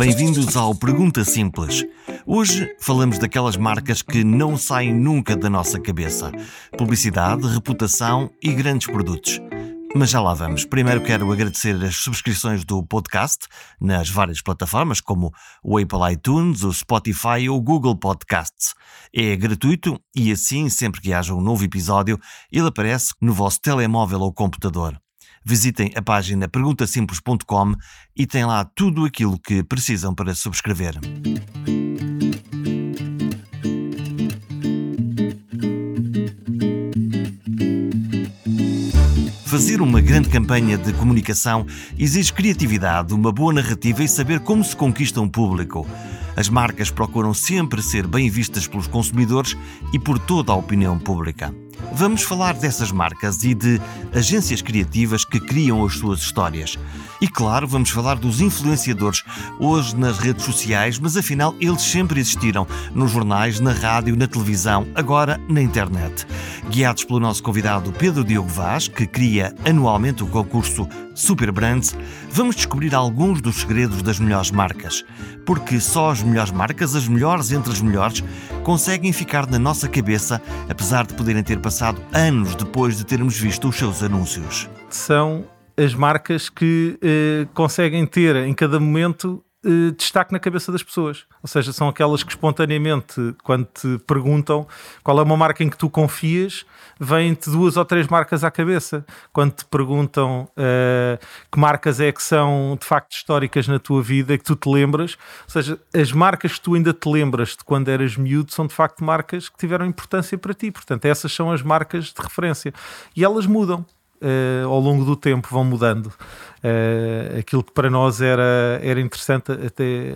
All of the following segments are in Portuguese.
Bem-vindos ao Pergunta Simples. Hoje falamos daquelas marcas que não saem nunca da nossa cabeça: publicidade, reputação e grandes produtos. Mas já lá vamos. Primeiro quero agradecer as subscrições do podcast nas várias plataformas, como o Apple iTunes, o Spotify ou o Google Podcasts. É gratuito e assim, sempre que haja um novo episódio, ele aparece no vosso telemóvel ou computador. Visitem a página perguntasimples.com e tem lá tudo aquilo que precisam para subscrever. Fazer uma grande campanha de comunicação exige criatividade, uma boa narrativa e saber como se conquista um público. As marcas procuram sempre ser bem vistas pelos consumidores e por toda a opinião pública. Vamos falar dessas marcas e de agências criativas que criam as suas histórias. E claro, vamos falar dos influenciadores, hoje nas redes sociais, mas afinal eles sempre existiram nos jornais, na rádio, na televisão, agora na internet. Guiados pelo nosso convidado Pedro Diogo Vaz, que cria anualmente o concurso Super Brands, vamos descobrir alguns dos segredos das melhores marcas. Porque só as melhores marcas, as melhores entre as melhores, conseguem ficar na nossa cabeça, apesar de poderem ter passado anos depois de termos visto os seus anúncios. São as marcas que eh, conseguem ter em cada momento eh, destaque na cabeça das pessoas. Ou seja, são aquelas que espontaneamente, quando te perguntam qual é uma marca em que tu confias, vêm-te duas ou três marcas à cabeça. Quando te perguntam uh, que marcas é que são de facto históricas na tua vida, que tu te lembras, ou seja, as marcas que tu ainda te lembras de quando eras miúdo são de facto marcas que tiveram importância para ti. Portanto, essas são as marcas de referência. E elas mudam uh, ao longo do tempo vão mudando. Uh, aquilo que para nós era, era interessante, até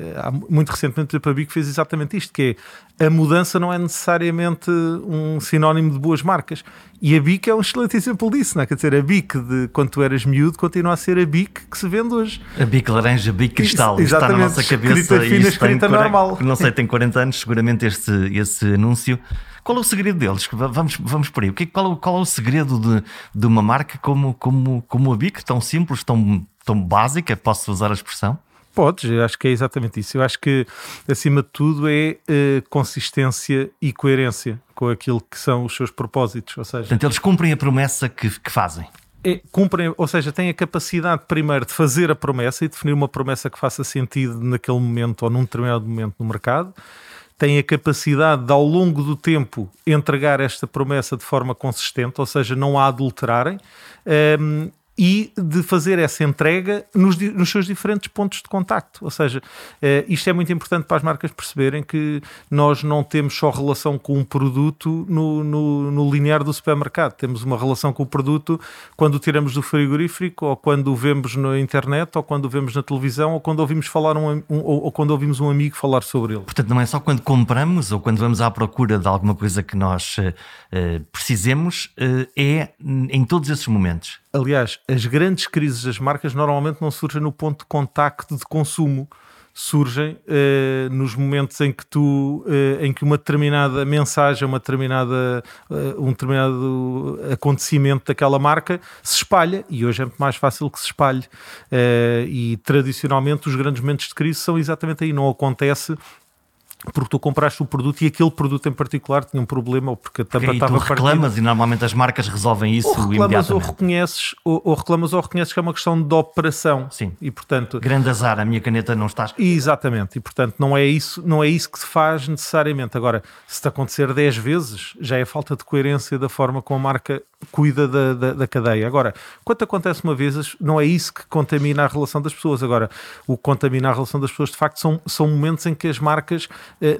muito recentemente a Bic fez exatamente isto, que é a mudança não é necessariamente um sinónimo de boas marcas. E a BIC é um excelente exemplo disso, não é? Quer dizer, a BIC de quando tu eras miúdo continua a ser a BIC que se vende hoje. A BIC laranja, a BIC cristal, Isso, está na nossa cabeça. Escrita fina, escrita normal. Não sei, tem 40 anos, seguramente este, esse anúncio qual é o segredo deles? Vamos, vamos por aí. Qual, qual é o segredo de, de uma marca como, como, como a BIC, tão simples, tão, tão básica, posso usar a expressão? Podes, eu acho que é exatamente isso. Eu acho que, acima de tudo, é uh, consistência e coerência com aquilo que são os seus propósitos. Ou seja, Portanto, eles cumprem a promessa que, que fazem. É, cumprem, ou seja, têm a capacidade, primeiro, de fazer a promessa e definir uma promessa que faça sentido naquele momento ou num determinado momento no mercado têm a capacidade de, ao longo do tempo, entregar esta promessa de forma consistente, ou seja, não a adulterarem. Um, e de fazer essa entrega nos, nos, seus diferentes pontos de contacto. Ou seja, eh, isto é muito importante para as marcas perceberem que nós não temos só relação com um produto no, no, no linear do supermercado. Temos uma relação com o produto quando o tiramos do frigorífico, ou quando o vemos na internet, ou quando o vemos na televisão, ou quando ouvimos falar um, um ou, ou, quando ouvimos um amigo falar sobre ele. Portanto, não é só quando compramos ou quando vamos à procura de alguma coisa que nós uh, precisemos, uh, é em todos esses momentos. Aliás, as grandes crises das marcas normalmente não surgem no ponto de contacto de consumo, surgem uh, nos momentos em que tu, uh, em que uma determinada mensagem, uma determinada, uh, um determinado acontecimento daquela marca se espalha e hoje é muito mais fácil que se espalhe. e tradicionalmente os grandes momentos de crise são exatamente aí. Não acontece porque tu compraste o produto e aquele produto em particular tinha um problema ou porque a tampa okay, estava tu reclamas partida. e normalmente as marcas resolvem isso ou reclamas ou reconheces ou, ou, reclamas ou reconheces que é uma questão de operação sim e portanto grande azar a minha caneta não está exatamente e portanto não é isso não é isso que se faz necessariamente agora se te acontecer 10 vezes já é falta de coerência da forma como a marca cuida da, da, da, cadeia. Agora, quando acontece uma vez, não é isso que contamina a relação das pessoas. Agora, o que contamina a relação das pessoas, de facto, são, são momentos em que as marcas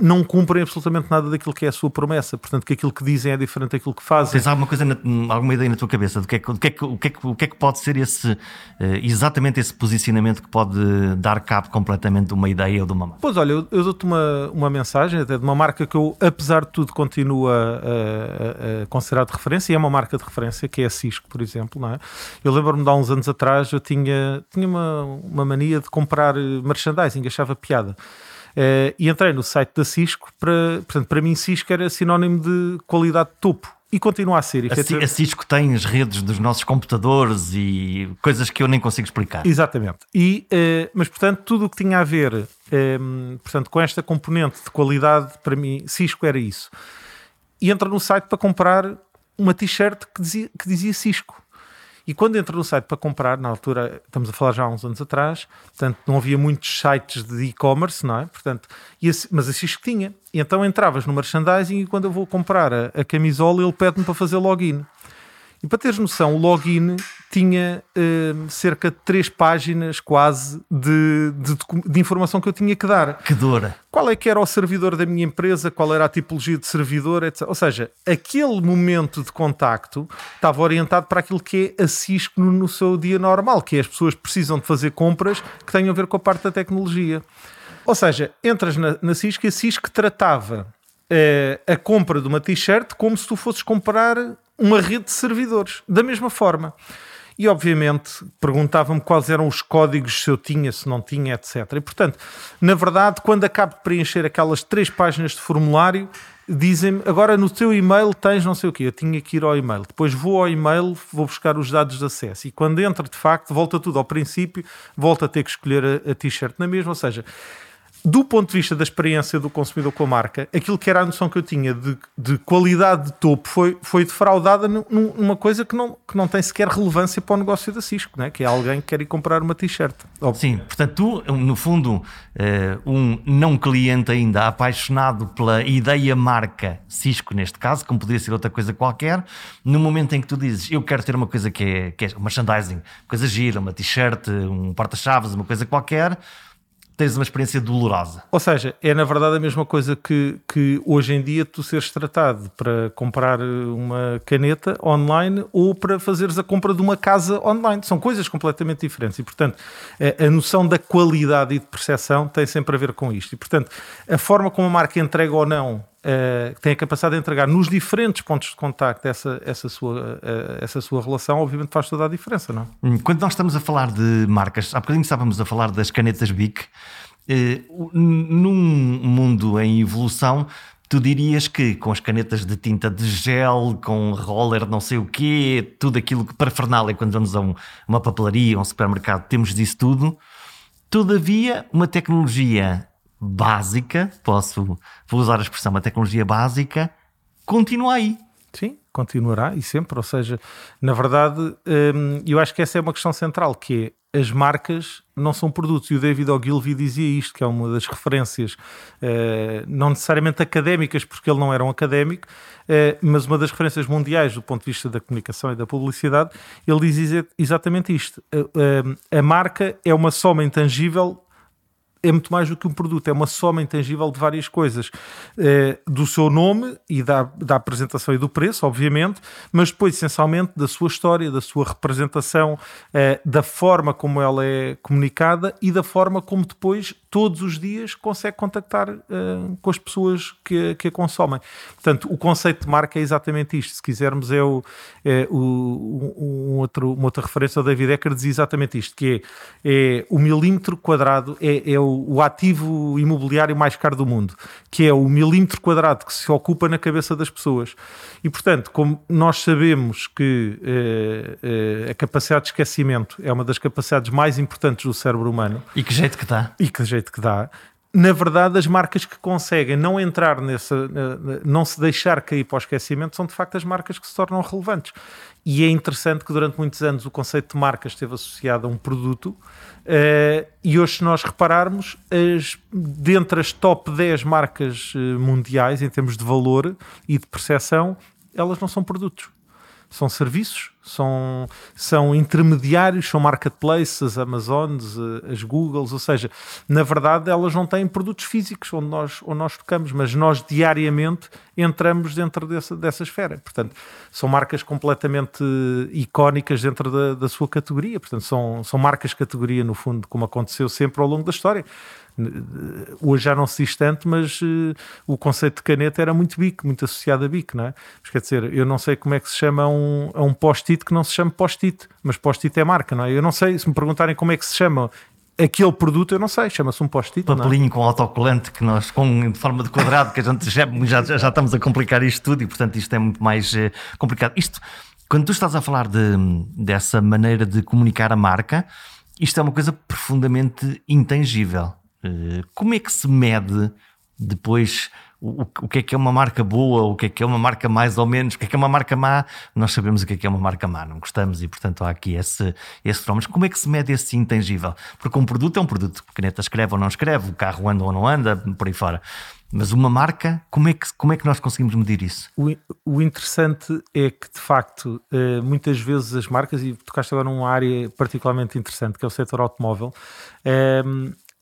não cumprem absolutamente nada daquilo que é a sua promessa. Portanto, que aquilo que dizem é diferente daquilo que fazem. Tens alguma coisa, na, alguma ideia na tua cabeça do que é, do que, é, o que, é, o que, é que pode ser esse, eh, exatamente esse posicionamento que pode dar cabo completamente de uma ideia ou de uma marca? Pois olha, eu, eu dou-te uma, uma mensagem até de uma marca que eu, apesar de tudo, continuo a, a, a considerar de referência e é uma marca de referência referência, que é a Cisco, por exemplo. Não é? Eu lembro-me de há uns anos atrás, eu tinha, tinha uma, uma mania de comprar merchandising, achava piada. Uh, e entrei no site da Cisco, para, portanto, para mim Cisco era sinónimo de qualidade de topo. e continua a ser. A, a Cisco tem as redes dos nossos computadores e coisas que eu nem consigo explicar. Exatamente. E, uh, mas, portanto, tudo o que tinha a ver um, ehm, portanto, com esta componente de qualidade, para mim, Cisco era isso. E entra no site para comprar uma t-shirt que dizia, que dizia Cisco. E quando entra no site para comprar, na altura, estamos a falar já há uns anos atrás, portanto, não havia muitos sites de e-commerce, não é? Portanto, mas a Cisco tinha. E então entravas no merchandising e quando eu vou comprar a, a camisola, ele pede-me para fazer login. E para teres noção, o login tinha uh, cerca de três páginas quase de, de, de, informação que eu tinha que dar. Que dor! Qual é que era o servidor da minha empresa, qual era a tipologia de servidor, etc. Ou seja, aquele momento de contacto estava orientado para aquilo que é a Cisco no, no seu dia normal, que é as pessoas precisam de fazer compras que tenham a ver com a parte da tecnologia. Ou seja, entras na, na Cisco e a Cisco tratava uh, a compra de uma t-shirt como se tu fosses comprar uma rede de servidores, da mesma forma. E obviamente perguntavam-me quais eram os códigos, se eu tinha, se não tinha, etc. E portanto, na verdade, quando acabo de preencher aquelas três páginas de formulário, dizem-me agora no teu e-mail tens não sei o quê. Eu tinha que ir ao e-mail. Depois vou ao e-mail, vou buscar os dados de acesso. E quando entra, de facto, volta tudo ao princípio, volta a ter que escolher a, a t-shirt na mesma. Ou seja, do ponto de vista da experiência do consumidor com a marca, aquilo que era a noção que eu tinha de, de qualidade de topo foi, foi defraudada numa coisa que não, que não tem sequer relevância para o negócio da Cisco, né? que é alguém que quer ir comprar uma t-shirt. Sim, portanto, tu, no fundo, eh, um não cliente ainda apaixonado pela ideia marca Cisco, neste caso, como poderia ser outra coisa qualquer, no momento em que tu dizes eu quero ter uma coisa que é, que é merchandising, coisa gira, uma t-shirt, um porta-chaves, uma coisa qualquer tens uma experiência dolorosa. Ou seja, é na verdade a mesma coisa que, que hoje em dia tu seres tratado para comprar uma caneta online ou para fazeres a compra de uma casa online. São coisas completamente diferentes e, portanto, a, a noção da qualidade e de percepção tem sempre a ver com isto. E, portanto, a forma como a marca entrega ou não Uh, tem a capacidade de entregar nos diferentes pontos de contacto essa, essa, sua, uh, essa sua relação, obviamente faz toda a diferença, não? Hum, quando nós estamos a falar de marcas, há bocadinho estávamos a falar das canetas BIC, uh, num mundo em evolução, tu dirias que com as canetas de tinta de gel, com roller não sei o quê, tudo aquilo que para parafernália quando vamos a um, uma papelaria, um supermercado, temos disso tudo. Todavia, uma tecnologia básica, posso vou usar a expressão uma tecnologia básica, continua aí. Sim, continuará e sempre. Ou seja, na verdade, hum, eu acho que essa é uma questão central, que é as marcas não são produtos. E o David Ogilvy dizia isto, que é uma das referências, eh, não necessariamente académicas, porque ele não era um académico, eh, mas uma das referências mundiais do ponto de vista da comunicação e da publicidade. Ele diz exatamente isto. A marca é uma soma intangível é muito mais do que um produto, é uma soma intangível de várias coisas. É, do seu nome e da, da apresentação e do preço, obviamente, mas depois, essencialmente, da sua história, da sua representação, é, da forma como ela é comunicada e da forma como depois, todos os dias, consegue contactar é, com as pessoas que, que a consomem. Portanto, o conceito de marca é exatamente isto. Se quisermos, é, o, é o, um outro, uma outra referência ao David Ecker dizia exatamente isto, que é, é o milímetro quadrado, é, é o o, ativo imobiliário mais caro do mundo, que é o milímetro quadrado que se ocupa na cabeça das pessoas. E, portanto, como nós sabemos que eh, eh, a capacidade de esquecimento é uma das capacidades mais importantes do cérebro humano. E que jeito que dá. E que jeito que dá na verdade, as marcas que conseguem não entrar nessa, não se deixar cair para o esquecimento, são de facto as marcas que se tornam relevantes. E é interessante que durante muitos anos o conceito de marca esteve associado a um produto, uh, e hoje, se nós repararmos, as, dentre as top 10 marcas eh, mundiais, em termos de valor e de percepção, elas não são produtos são serviços, são, são intermediários, são marketplaces, as Amazons, eh, as Googles, ou seja, na verdade elas não têm produtos físicos onde nós, onde nós tocamos, mas nós diariamente entramos dentro dessa, dessa esfera. Portanto, são marcas completamente icónicas dentro da, da sua categoria, portanto, são, são marcas categoria, no fundo, como aconteceu sempre ao longo da história. Hoje já não se diz tanto, mas uh, o conceito de caneta era muito bico, muito associado a bico, não é? Mas quer dizer, eu não sei como é que se chama um, a um post-it que não se chama post-it, mas post-it é marca, não é? Eu não sei, se me perguntarem como é que se chama aquele produto, eu não sei, chama-se um post-it. É? Papelinho com autocolante que nós, com de forma de quadrado, que a gente já, já, já estamos a complicar isto tudo e, portanto, isto é muito mais uh, complicado. Isto, quando tu estás a falar de, dessa maneira de comunicar a marca, isto é uma coisa profundamente intangível. Uh, como é que se mede depois o, o que é que é uma marca boa, o que é que é uma marca mais ou menos, o que é que é uma marca má, nós sabemos o que é que é uma marca má, não gostamos e portanto há aqui esse, esse fenómeno. Como é que se mede esse intangível? Porque um produto é um produto, caneta escreve ou não escreve, o carro anda ou não anda, por aí fora. Mas uma marca, como é que, como é que nós conseguimos medir isso? O, o interessante é que, de facto, eh, muitas vezes as marcas, e tocaste agora numa área particularmente interessante, que é o setor automóvel, eh,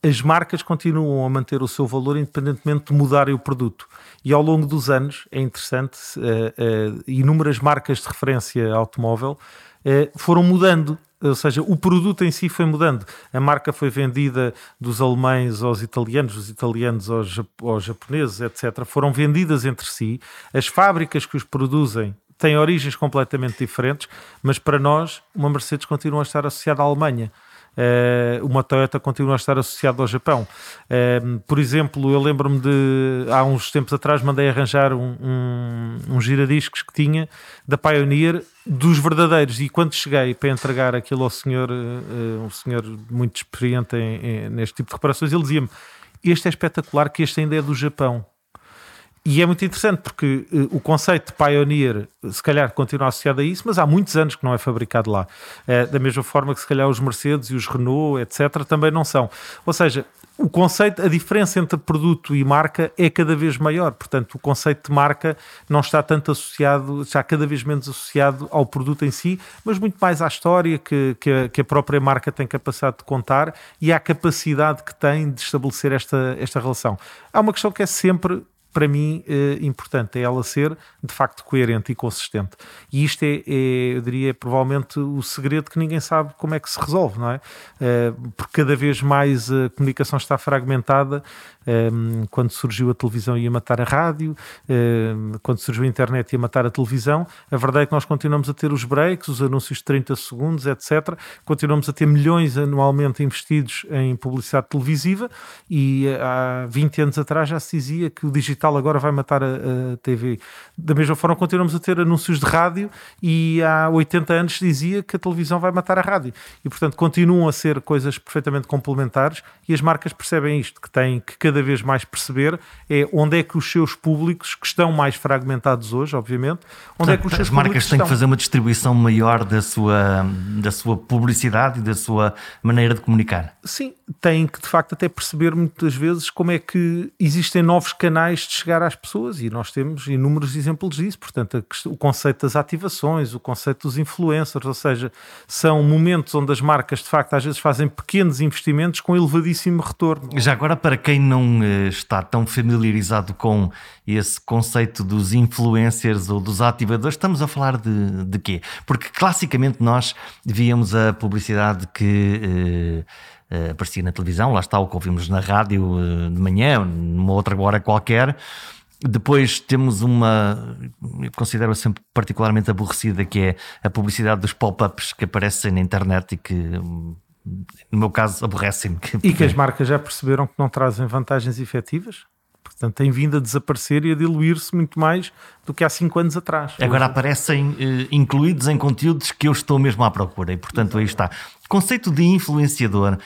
as marcas continuam a manter o seu valor independentemente de mudarem o produto. E ao longo dos anos, é interessante, uh, uh, inúmeras marcas de referência automóvel uh, foram mudando. Ou seja, o produto em si foi mudando. A marca foi vendida dos alemães aos italianos, dos italianos aos, aos japoneses, etc. Foram vendidas entre si. As fábricas que os produzem têm origens completamente diferentes, mas para nós, uma Mercedes continua a estar associada à Alemanha uma Toyota continua a estar associada ao Japão. Uh, por exemplo, eu lembro-me de há uns tempos atrás mandei arranjar um, um, um giradiscos que tinha da Pioneer dos verdadeiros e quando cheguei para entregar aquilo ao senhor, uh, um senhor muito experiente em, em, neste tipo de reparações, ele dizia-me este é espetacular que este ainda é do Japão. E é muito interessante porque uh, o conceito de Pioneer se calhar continua associado a isso, mas há muitos anos que não é fabricado lá. Uh, da mesma forma que se calhar os Mercedes e os Renault, etc., também não são. Ou seja, o conceito, a diferença entre produto e marca é cada vez maior. Portanto, o conceito de marca não está tanto associado, está cada vez menos associado ao produto em si, mas muito mais à história que, que, a, que a própria marca tem capacidade de contar e à capacidade que tem de estabelecer esta, esta relação. Há uma questão que é sempre para mim, é importante, é ela ser de facto coerente e consistente. E isto é, é, eu diria, provavelmente o segredo que ninguém sabe como é que se resolve, não é? Eh, porque cada vez mais a comunicação está fragmentada. Ehm, quando surgiu a televisão ia matar a rádio, ehm, quando surgiu a internet ia matar a televisão. A verdade é que nós continuamos a ter os breaks, os anúncios de 30 segundos, etc. Continuamos a ter milhões anualmente investidos em publicidade televisiva e eh, há 20 anos atrás já se dizia que o digital agora vai matar a, a, TV. Da mesma forma, continuamos a ter anúncios de rádio e há 80 anos dizia que a televisão vai matar a rádio. E, portanto, continuam a ser coisas perfeitamente complementares e as marcas percebem isto, que têm que cada vez mais perceber é onde é que os seus públicos, que estão mais fragmentados hoje, obviamente, onde portanto, é que os seus As marcas têm estão... que fazer uma distribuição maior da sua, da sua publicidade e da sua maneira de comunicar. Sim, têm que de facto até perceber muitas vezes como é que existem novos canais de chegar às pessoas e nós temos inúmeros exemplos disso. Portanto, o conceito das ativações, o conceito dos influencers, ou seja, são momentos onde as marcas de facto às vezes fazem pequenos investimentos com elevadíssimo retorno. Já agora, para quem não eh, está tão familiarizado com esse conceito dos influencers ou dos ativadores, estamos a falar de, de quê? Porque classicamente nós víamos a publicidade que. Eh, uh, aparecia na televisão, lá está o que ouvimos na rádio uh, de manhã, numa outra hora qualquer. Depois temos uma, eu considero sempre particularmente aborrecida, que é a publicidade dos pop-ups que aparecem na internet e que, no meu caso, aborrecem-me. E que as marcas já perceberam que não trazem vantagens efetivas? Portanto, tem vindo a desaparecer e a diluir-se muito mais do que há 5 anos atrás. Agora aparecem eh, incluídos em conteúdos que eu estou mesmo à procura e, portanto, aí está. Conceito de influenciador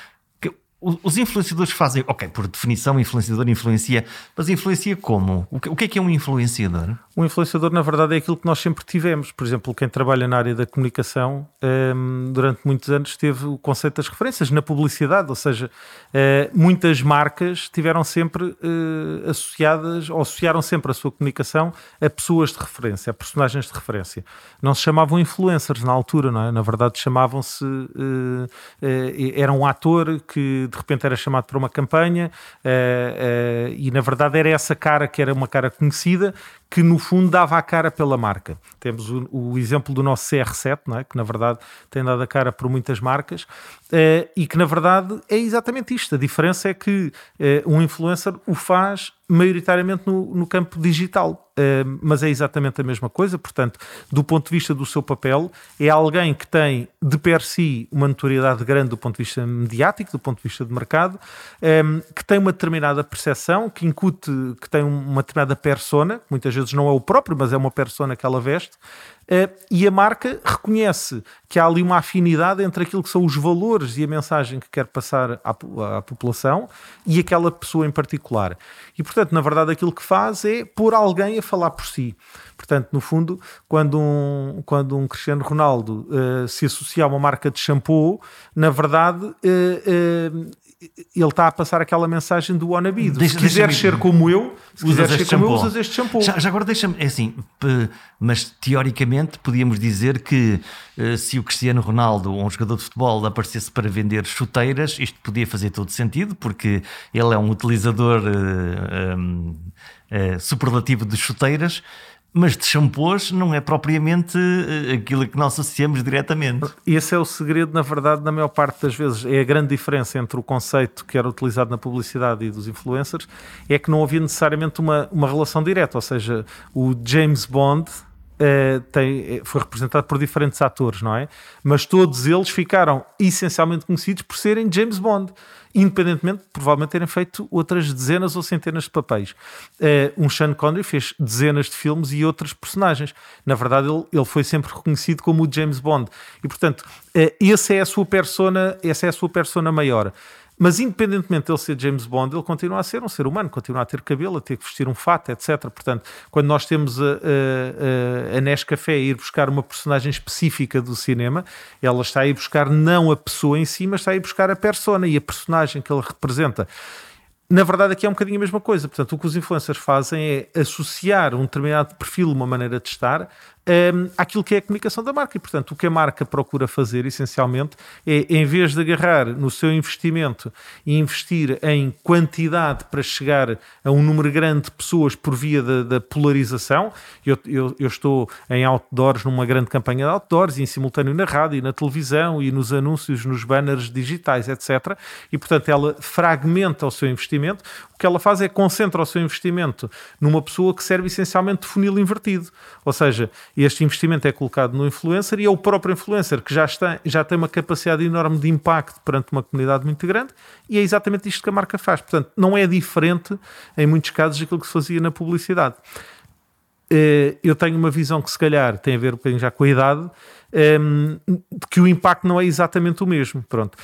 os influenciadores fazem, ok, por definição, influenciador influencia, mas influencia como? O que é que é um influenciador? Um influenciador, na verdade, é aquilo que nós sempre tivemos. Por exemplo, quem trabalha na área da comunicação, um, durante muitos anos teve o conceito das referências na publicidade, ou seja, uh, muitas marcas tiveram sempre uh, associadas, ou associaram sempre a sua comunicação a pessoas de referência, a personagens de referência. Não se chamavam influencers na altura, não é? Na verdade, chamavam-se. Uh, era um ator que de repente era chamado para uma campanha e, na verdade, era essa cara que era uma cara conhecida que no fundo dava a cara pela marca. Temos o, o exemplo do nosso CR7, não é? que na verdade tem dado a cara por muitas marcas, uh, e que na verdade é exatamente isto. A diferença é que uh, um influencer o faz maioritariamente no, no campo digital. Uh, mas é exatamente a mesma coisa, portanto, do ponto de vista do seu papel, é alguém que tem de per si uma notoriedade grande do ponto de vista mediático, do ponto de vista de mercado, um, que tem uma determinada percepção, que incute, que tem uma determinada persona, muitas vezes não é o próprio, mas é uma persona que ela veste, e a marca reconhece que há ali uma afinidade entre aquilo que são os valores e a mensagem que quer passar à, à, população e aquela pessoa em particular. E, portanto, na verdade, aquilo que faz é pôr alguém a falar por si. Portanto, no fundo, quando um, quando um Cristiano Ronaldo uh, se associa a uma marca de shampoo, na verdade, uh, ele está a passar aquela mensagem do wannabe. Deixa, se quiseres ser como eu, se quiseres ser como eu, usas este shampoo. Já, já agora deixa-me, é assim, mas teoricamente podíamos dizer que eh, se o Cristiano Ronaldo, um jogador de futebol, aparecesse para vender chuteiras, isto podia fazer todo sentido, porque ele é um utilizador uh, um, uh, superlativo de chuteiras mas de shampoos não é propriamente eh, aquilo que nós associamos diretamente. Esse é o segredo, na verdade, na maior parte das vezes. É a grande diferença entre o conceito que era utilizado na publicidade e dos influencers, é que não havia necessariamente uma, uma relação direta, ou seja, o James Bond Uh, tem, foi representado por diferentes atores, não é? Mas todos eles ficaram essencialmente conhecidos por serem James Bond independentemente de provavelmente terem feito outras dezenas ou centenas de papéis. Uh, um Sean Connery fez dezenas de filmes e outros personagens. Na verdade, ele, ele foi sempre reconhecido como o James Bond. E, portanto, uh, essa é a sua persona, essa é a sua persona maior. Mas independentemente de ele ser James Bond, ele continua a ser um ser humano, continua a ter cabelo, a ter que vestir um fato, etc. Portanto, quando nós temos a, a, a Nescafé a ir buscar uma personagem específica do cinema, ela está a ir buscar não a pessoa em si, mas está a ir buscar a persona e a personagem que ele representa. Na verdade, aqui é um bocadinho a mesma coisa. Portanto, o que os influencers fazem é associar um determinado perfil, uma maneira de estar, um, àquilo que é a comunicação da marca. E, portanto, o que a marca procura fazer, essencialmente, é, em vez de agarrar no seu investimento e investir em quantidade para chegar a um número grande de pessoas por via da, da polarização, eu, eu, eu, estou em outdoors, numa grande campanha de outdoors, e em simultâneo na rádio, e na televisão, e nos anúncios, nos banners digitais, etc. E, portanto, ela fragmenta o seu investimento. O que ela faz é concentra o seu investimento numa pessoa que serve essencialmente de funil invertido. Ou seja, este investimento é colocado no influencer e é o próprio influencer que já, está, já tem uma capacidade enorme de impacto perante uma comunidade muito grande e é exatamente isto que a marca faz. Portanto, não é diferente, em muitos casos, daquilo que se fazia na publicidade. Eh, eu tenho uma visão que, se calhar, tem a ver um já com a idade, ehm, de que o impacto não é exatamente o mesmo. Pronto.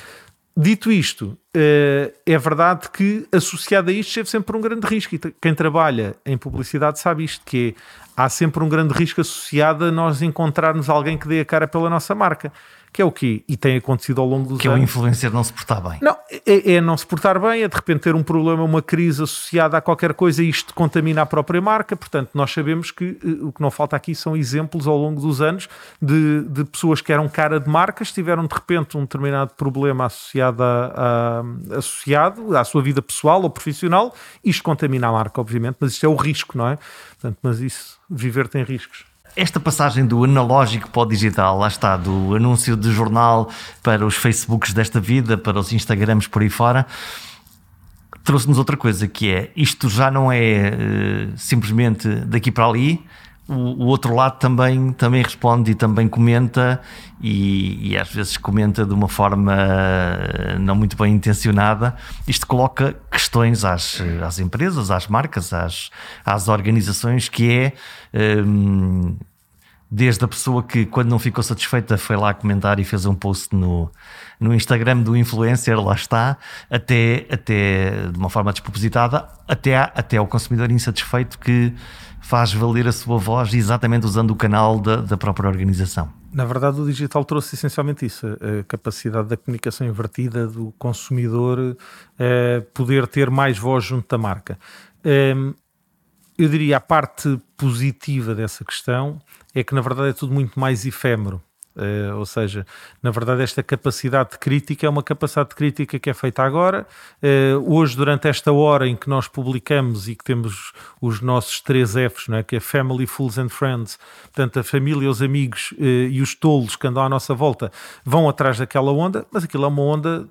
Dito isto, eh, é verdade que associado a isto esteve sempre um grande risco. E quem trabalha em publicidade sabe isto, que é, há sempre um grande risco associado a nós encontrarmos alguém que dê a cara pela nossa marca que é o quê? E tem acontecido ao longo dos que anos. Que é o influencer não se portar bem. Não, é, é, não se portar bem, é de repente ter um problema, uma crise associada a qualquer coisa e isto contamina a própria marca. Portanto, nós sabemos que uh, o que não falta aqui são exemplos ao longo dos anos de, de pessoas que eram cara de marcas, tiveram de repente um determinado problema associado, a, a, associado à sua vida pessoal ou profissional. Isto contamina a marca, obviamente, mas isto é o risco, não é? Portanto, mas isso, viver tem riscos esta passagem do analógico para o digital, lá está, do anúncio de jornal para os Facebooks desta vida, para os Instagrams por aí fora, trouxe-nos outra coisa que é isto já não é uh, simplesmente daqui para ali, o, o, outro lado também, também responde e também comenta, e, e, às vezes comenta de uma forma não muito bem intencionada. Isto coloca questões às, às empresas, às marcas, às, às organizações, que é. Um, desde a pessoa que, quando não ficou satisfeita, foi lá comentar e fez um post no, no Instagram do influencer, lá está, até, até de uma forma despropositada, até, até ao consumidor insatisfeito que faz valer a sua voz exatamente usando o canal da, da própria organização. Na verdade, o digital trouxe essencialmente isso, a capacidade da comunicação invertida do consumidor eh, poder ter mais voz junto da marca. Ehm, eu diria a parte positiva dessa questão é que, na verdade, é tudo muito mais efêmero. Uh, ou seja, na verdade, esta capacidade de crítica é uma capacidade de crítica que é feita agora. Uh, hoje, durante esta hora em que nós publicamos e que temos os nossos três Fs, não é? que é Family, Fools and Friends, portanto, a família, os amigos uh, e os tolos que andam à nossa volta vão atrás daquela onda, mas aquilo é uma onda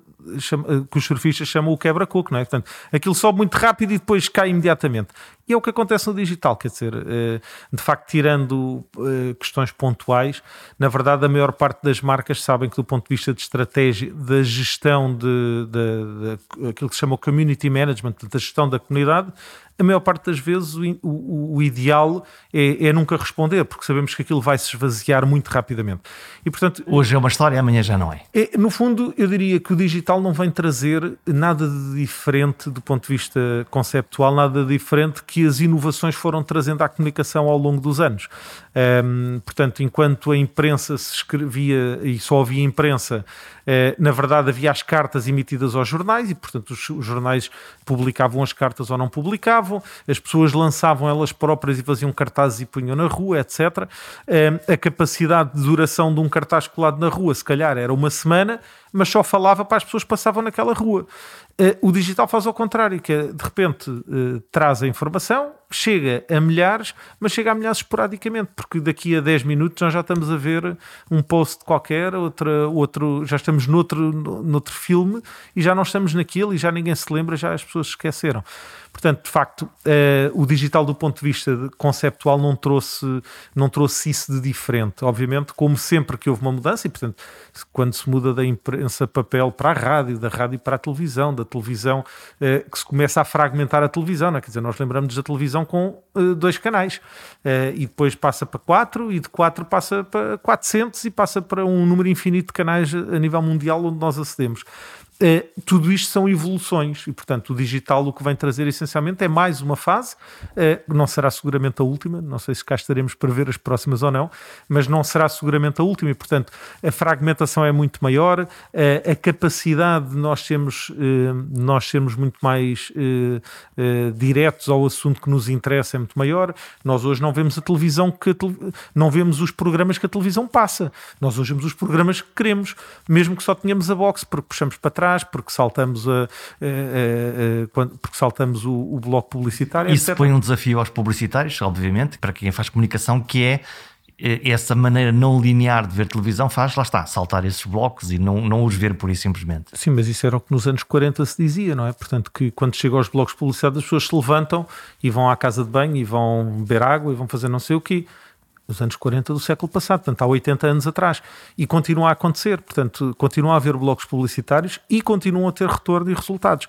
que os surfistas chamam o quebra-coco, não é? Portanto, aquilo sobe muito rápido e depois cai imediatamente. E é o que acontece no digital, quer dizer, eh, de facto, tirando eh, questões pontuais, na verdade, a maior parte das marcas sabem que, do ponto de vista de estratégia, da gestão de, de, de aquilo que se chama o community management, da gestão da comunidade, a maior parte das vezes o, o, o ideal é, é, nunca responder, porque sabemos que aquilo vai se esvaziar muito rapidamente. E, portanto, Hoje é uma história, amanhã já não é. é. No fundo, eu diria que o digital não vem trazer nada de diferente do ponto de vista conceptual, nada diferente que as inovações foram trazendo à comunicação ao longo dos anos. Um, portanto, enquanto a imprensa se escrevia e só havia imprensa, uh, na verdade havia as cartas emitidas aos jornais e, portanto, os, os, jornais publicavam as cartas ou não publicavam, as pessoas lançavam elas próprias e faziam cartazes e punham na rua, etc. Um, a capacidade de duração de um cartaz colado na rua, se calhar, era uma semana, mas só falava para as pessoas que passavam naquela rua. Uh, o digital faz ao contrário, que é, de repente uh, traz a informação, chega a milhares, mas chega a milhares esporadicamente, porque daqui a 10 minutos nós já estamos a ver um post qualquer, outra, outro, já estamos noutro, noutro filme e já não estamos naquilo e já ninguém se lembra, já as pessoas esqueceram. Portanto, de facto, uh, o digital do ponto de vista conceptual não trouxe, não trouxe isso de diferente. Obviamente, como sempre que houve uma mudança, e portanto, quando se muda da imprensa papel para a rádio, da rádio para a televisão, da televisão, uh, que se começa a fragmentar a televisão, não é? quer dizer, nós lembramos da televisão com uh, dois canais, e depois passa para quatro, e de quatro passa para 400 e passa para um número infinito de canais a nível mundial onde nós acedemos. Uh, tudo isto são evoluções e, portanto, o digital o que vem trazer essencialmente é mais uma fase, uh, não será seguramente a última, não sei se cá estaremos para ver as próximas ou não, mas não será seguramente a última e, portanto, a fragmentação é muito maior, uh, a capacidade de nós sermos, nós sermos muito mais diretos ao assunto que nos interessa é muito maior. Nós hoje não vemos a televisão que a te... não vemos os programas que a televisão passa, nós hoje vemos os programas que queremos, mesmo que só tenhamos a box, porque puxamos para trás trás, porque saltamos, a, a, a, porque saltamos o, o, bloco publicitário. Isso etc. põe um desafio aos publicitários, obviamente, para quem faz comunicação, que é essa maneira não linear de ver televisão faz, lá está, saltar esses blocos e não, não os ver por isso simplesmente. Sim, mas isso era o que nos anos 40 se dizia, não é? Portanto, que quando chega aos blocos publicitários as pessoas se levantam e vão à casa de banho e vão beber água e vão fazer não sei o quê nos anos 40 do século passado, portanto há 80 anos atrás. E continua a acontecer, portanto, continua a haver blocos publicitários e continuam a ter retorno e resultados.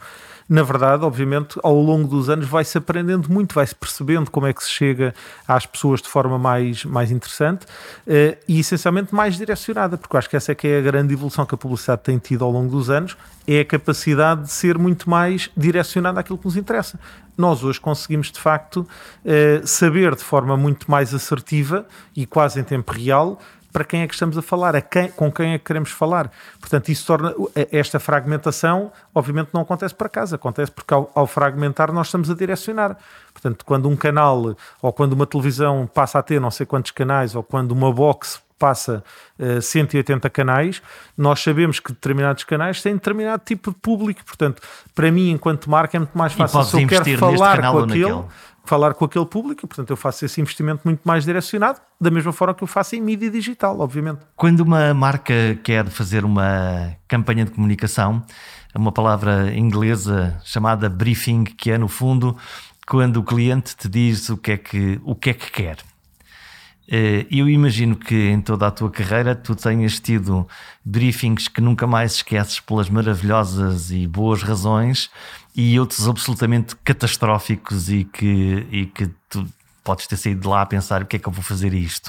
Na verdade, obviamente, ao longo dos anos vai-se aprendendo muito, vai-se percebendo como é que se chega às pessoas de forma mais, mais interessante uh, e essencialmente mais direcionada, porque eu acho que essa é que é a grande evolução que a publicidade tem tido ao longo dos anos, é a capacidade de ser muito mais direcionada àquilo que nos interessa. Nós hoje conseguimos de facto eh, saber de forma muito mais assertiva e quase em tempo real para quem é que estamos a falar, a quem, com quem é que queremos falar. Portanto, isso torna esta fragmentação, obviamente, não acontece para casa, acontece porque ao, ao, fragmentar nós estamos a direcionar. Portanto, quando um canal ou quando uma televisão passa a ter não sei quantos canais ou quando uma box passa uh, eh, 180 canais, nós sabemos que determinados canais têm determinado tipo de público, portanto, para mim, enquanto marca, é muito mais fácil se eu quero falar com aquele, falar com aquele público, portanto, eu faço esse investimento muito mais direcionado, da mesma forma que eu faço em mídia digital, obviamente. Quando uma marca quer fazer uma campanha de comunicação, uma palavra inglesa chamada briefing, que é no fundo quando o cliente te diz o que é que, o que, é que quer. Eh, eu imagino que em toda a tua carreira tu tenhas tido briefings que nunca mais esqueces pelas maravilhosas e boas razões e outros absolutamente catastróficos e que, e que tu podes ter saído de lá a pensar o que é que eu vou fazer isto.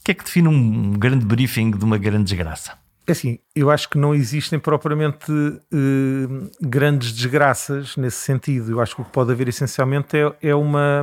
O que é que define um grande briefing de uma grande desgraça? É assim, eu acho que não existem propriamente eh, grandes desgraças nesse sentido. Eu acho que o que pode haver essencialmente é, é, uma,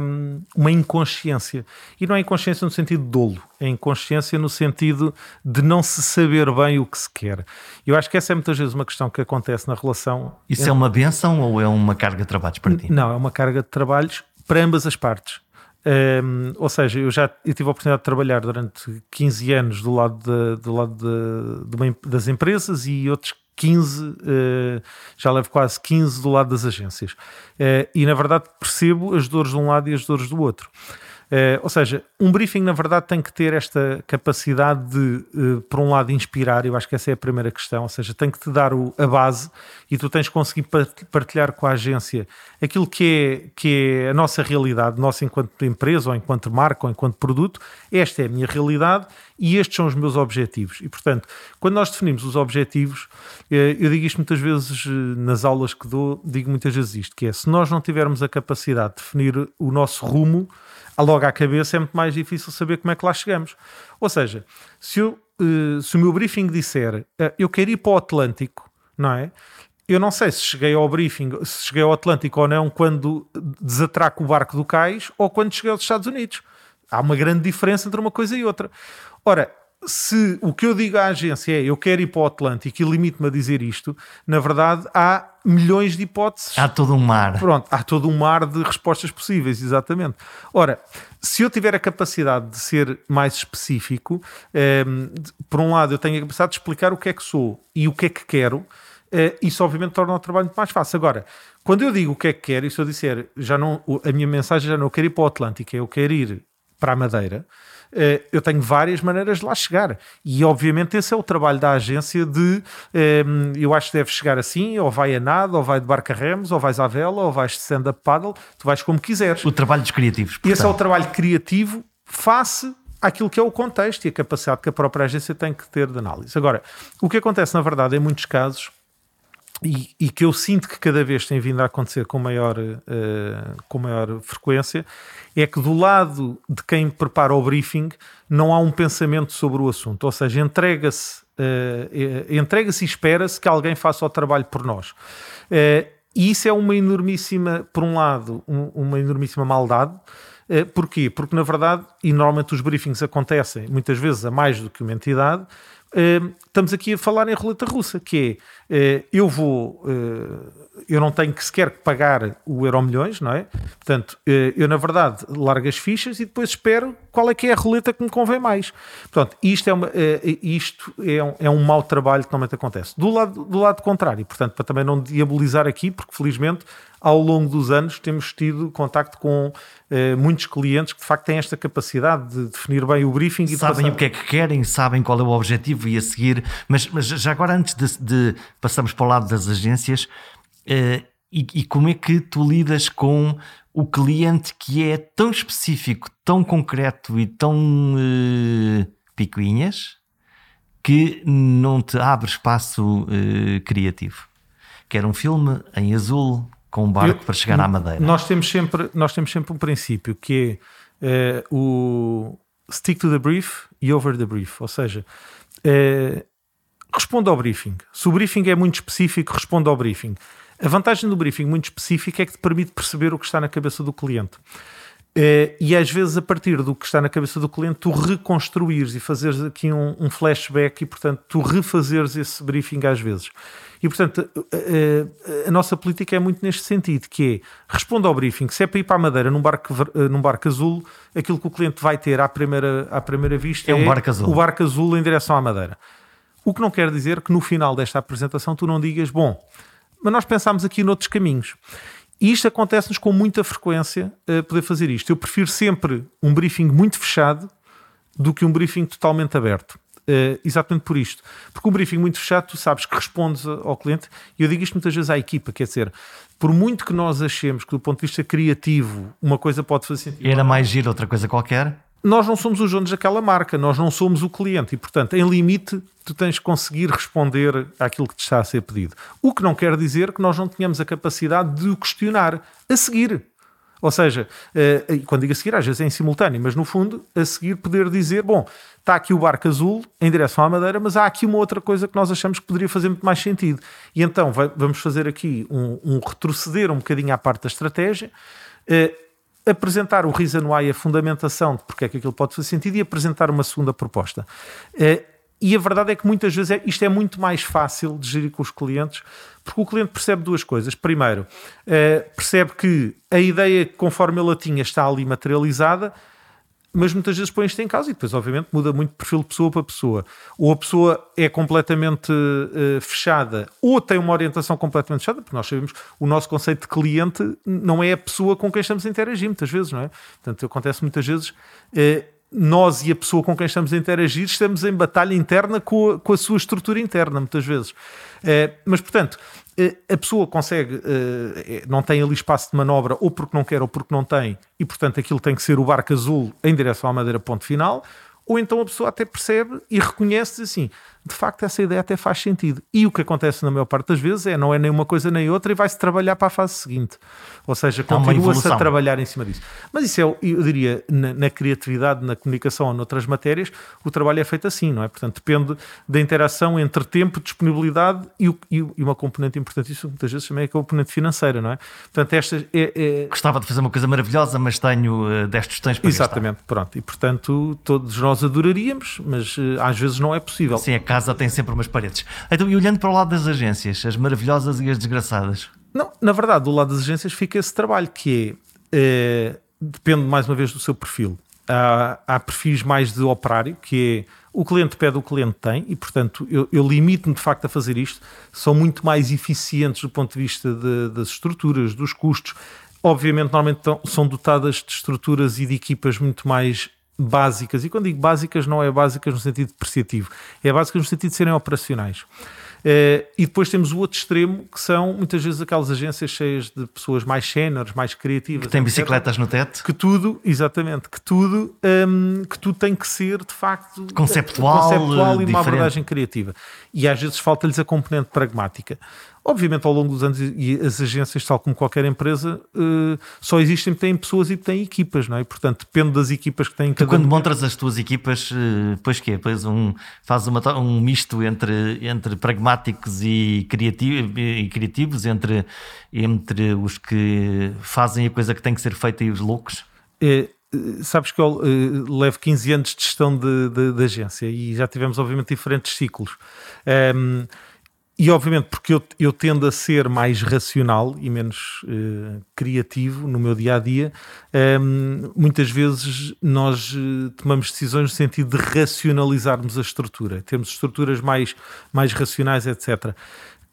uma inconsciência. E não é inconsciência no sentido de dolo, é inconsciência no sentido de não se saber bem o que se quer. Eu acho que essa é muitas vezes uma questão que acontece na relação. Isso entre... é uma benção ou é uma carga de trabalhos para ti? Não, é uma carga de trabalhos para ambas as partes. Um, ou seja, eu já eu tive a oportunidade de trabalhar durante 15 anos do lado, de, do lado de, de uma, das empresas e outros 15, uh, eh, já levo quase 15 do lado das agências. Uh, e na verdade percebo as dores de um lado e as dores do outro. Uh, ou seja, um briefing, na verdade, tem que ter esta capacidade de, uh, por um lado, inspirar. Eu acho que essa é a primeira questão. Ou seja, tem que te dar o, a base e tu tens que conseguir partilhar com a agência aquilo que é, que é a nossa realidade, nossa enquanto empresa, ou enquanto marca, ou enquanto produto. Esta é a minha realidade e estes são os meus objetivos. E, portanto, quando nós definimos os objetivos, uh, eu digo isto muitas vezes nas aulas que dou, digo muitas vezes isto, que é se nós não tivermos a capacidade de definir o nosso rumo logo à cabeça é muito mais difícil saber como é que lá chegamos. Ou seja, se, eu, uh, se o meu briefing disser uh, eu quero ir para o Atlântico, não é? Eu não sei se cheguei ao briefing, se cheguei ao Atlântico ou não, quando desatraco o barco do cais ou quando cheguei aos Estados Unidos. Há uma grande diferença entre uma coisa e outra. Ora, se o que eu digo à agência é eu quero ir para o Atlântico e limito-me a dizer isto, na verdade há milhões de hipóteses. Há todo um mar. Pronto, há todo um mar de respostas possíveis, exatamente. Ora, se eu tiver a capacidade de ser mais específico, eh, por um lado eu tenho a capacidade de explicar o que é que sou e o que é que quero, eh, isso obviamente torna o trabalho muito mais fácil. Agora, quando eu digo o que é que quero, e se eu disser, já não, a minha mensagem já não eu quero ir para o Atlântico, é eu quero ir para a Madeira, eu tenho várias maneiras de lá chegar. E obviamente esse é o trabalho da agência de ehm, eu acho que deve chegar assim, ou vai a nada, ou vai de barca remos, ou vais à vela, ou vais de stand-up paddle, tu vais como quiseres. O trabalho dos criativos. Portanto. Esse é o trabalho criativo face àquilo que é o contexto e a capacidade que a própria agência tem que ter de análise. Agora, o que acontece na verdade em muitos casos e, e, que eu sinto que cada vez tem vindo a acontecer com maior, uh, com maior frequência, é que do lado de quem prepara o briefing não há um pensamento sobre o assunto, ou seja, entrega-se uh, entrega-se e espera-se que alguém faça o trabalho por nós. Uh, e isso é uma enormíssima, por um lado, um, uma enormíssima maldade, porquê? Porque na verdade, e normalmente os briefings acontecem muitas vezes a mais do que uma entidade, estamos aqui a falar em roleta russa, que é, eu vou, eu não tenho que sequer pagar o euro milhões, não é? Portanto, eu na verdade largo as fichas e depois espero qual é que é a roleta que me convém mais. Portanto, isto é, uma, isto é, um, é um mau trabalho que normalmente acontece. Do lado, do lado contrário, portanto, para também não diabolizar aqui, porque felizmente ao longo dos anos temos tido contacto com eh, muitos clientes que de facto têm esta capacidade de definir bem o briefing e sabem o que é que querem, sabem qual é o objetivo e a seguir. Mas, mas já agora, antes de, de passarmos para o lado das agências, eh, e, e como é que tu lidas com o cliente que é tão específico, tão concreto e tão uh, picuinhas que não te abre espaço uh, criativo? Quer um filme em azul, com um barco Eu, para chegar à Madeira? Nós temos sempre, nós temos sempre um princípio que é uh, o stick to the brief e over the brief, ou seja, uh, responda ao briefing. Se o briefing é muito específico, responda ao briefing. A vantagem do briefing muito específico é que te permite perceber o que está na cabeça do cliente. Uh, e às vezes, a partir do que está na cabeça do cliente, tu reconstruires e fazeres aqui um, um flashback e, portanto, tu refazeres esse briefing às vezes. E, portanto, a, a, a, nossa política é muito neste sentido, que é, responda ao briefing, se é para ir para a Madeira num barco, eh, num barco azul, aquilo que o cliente vai ter à primeira, à primeira vista é, um barco azul. o barco azul em direção à Madeira. O que não quer dizer que no final desta apresentação tu não digas, bom, mas nós pensámos aqui noutros caminhos. E isto acontece-nos com muita frequência uh, poder fazer isto. Eu prefiro sempre um briefing muito fechado do que um briefing totalmente aberto. Uh, exatamente por isto. Porque o briefing muito fechado, tu sabes que respondes ao cliente, e eu digo isto muitas vezes à equipa, quer dizer, por muito que nós achemos que do ponto de vista criativo uma coisa pode fazer sentido. Era mais giro outra coisa qualquer? Nós não somos os donos daquela marca, nós não somos o cliente e, portanto, em limite, tu tens que conseguir responder àquilo que te está a ser pedido. O que não quer dizer que nós não tenhamos a capacidade de o questionar a seguir. Ou seja, uh, quando digo a seguir, às vezes é em simultâneo, mas no fundo, a seguir poder dizer: bom, está aqui o barco azul em direção à Madeira, mas há aqui uma outra coisa que nós achamos que poderia fazer muito mais sentido. E então vamos fazer aqui um, um, retroceder um bocadinho à parte da estratégia. Apresentar o reason why, a fundamentação de porque é que aquilo pode fazer sentido e apresentar uma segunda proposta. Uh, e a verdade é que muitas vezes é, isto é muito mais fácil de gerir com os clientes, porque o cliente percebe duas coisas. Primeiro, uh, percebe que a ideia conforme ele a tinha está ali materializada, mas muitas vezes põe isto em causa e depois, obviamente, muda muito de perfil de pessoa para pessoa. Ou a pessoa é completamente uh, fechada, ou tem uma orientação completamente fechada, porque nós sabemos o nosso conceito de cliente não é a pessoa com quem estamos a interagir, muitas vezes, não é? Portanto, acontece muitas vezes. Uh, nós e a pessoa com quem estamos a interagir estamos em batalha interna com a, com a sua estrutura interna, muitas vezes. Uh, mas, portanto, uh, a pessoa consegue, uh, não tem ali espaço de manobra, ou porque não quer ou porque não tem, e, portanto, aquilo tem que ser o barco azul em direção à madeira, ponto final, ou então a pessoa até percebe e reconhece assim, de facto essa ideia até faz sentido. E o que acontece na maior parte das vezes é não é nem uma coisa nem outra e vai-se trabalhar para a fase seguinte. Ou seja, continua-se a trabalhar em cima disso. Mas isso é, eu diria, na, na, criatividade, na comunicação ou noutras matérias, o trabalho é feito assim, não é? Portanto, depende da interação entre tempo, disponibilidade e, o, e uma componente importantíssima, muitas vezes também é a componente financeira, não é? Portanto, esta é, é... Gostava de fazer uma coisa maravilhosa, mas tenho uh, 10 tostões para Exatamente, gastar. pronto. E, portanto, todos nós adoraríamos, mas uh, às vezes não é possível. Sim, a casa tem sempre umas paredes. Então, e olhando para o lado das agências, as maravilhosas e as desgraçadas? Não, na verdade, do lado das agências fica esse trabalho que é, é depende mais uma vez do seu perfil. Há, há, perfis mais de operário, que é o cliente pede, o cliente tem, e portanto eu, eu limito-me de facto a fazer isto. São muito mais eficientes do ponto de vista de, das estruturas, dos custos. Obviamente, normalmente são dotadas de estruturas e de equipas muito mais básicas. E quando digo básicas, não é básicas no sentido depreciativo, é básicas no sentido de serem operacionais. Uh, e depois temos o outro extremo, que são muitas vezes aquelas agências cheias de pessoas mais séniores, mais criativas. Que têm bicicletas no teto. Que tudo, exatamente, que tudo, um, que tudo tem que ser de facto conceptual, conceptual e uma abordagem criativa. E às vezes falta-lhes a componente pragmática. Obviamente, ao longo dos anos, e as agências, tal como qualquer empresa, uh, só existem porque têm pessoas e têm equipas, não é? Portanto, depende das equipas que têm cada quando montas as tuas equipas, uh, pois quê? Pois um, fazes uma, um misto entre, entre pragmáticos e, criativo, e criativos, entre, entre os que fazem a coisa que tem que ser feita e os loucos? É, sabes que eu uh, levo 15 anos de gestão de, de, de, agência e já tivemos, obviamente, diferentes ciclos. Um, ehm, e obviamente porque eu, eu tendo a ser mais racional e menos uh, criativo no meu dia a dia, um, ehm, muitas vezes nós uh, tomamos decisões no sentido de racionalizarmos a estrutura, temos estruturas mais, mais racionais, etc.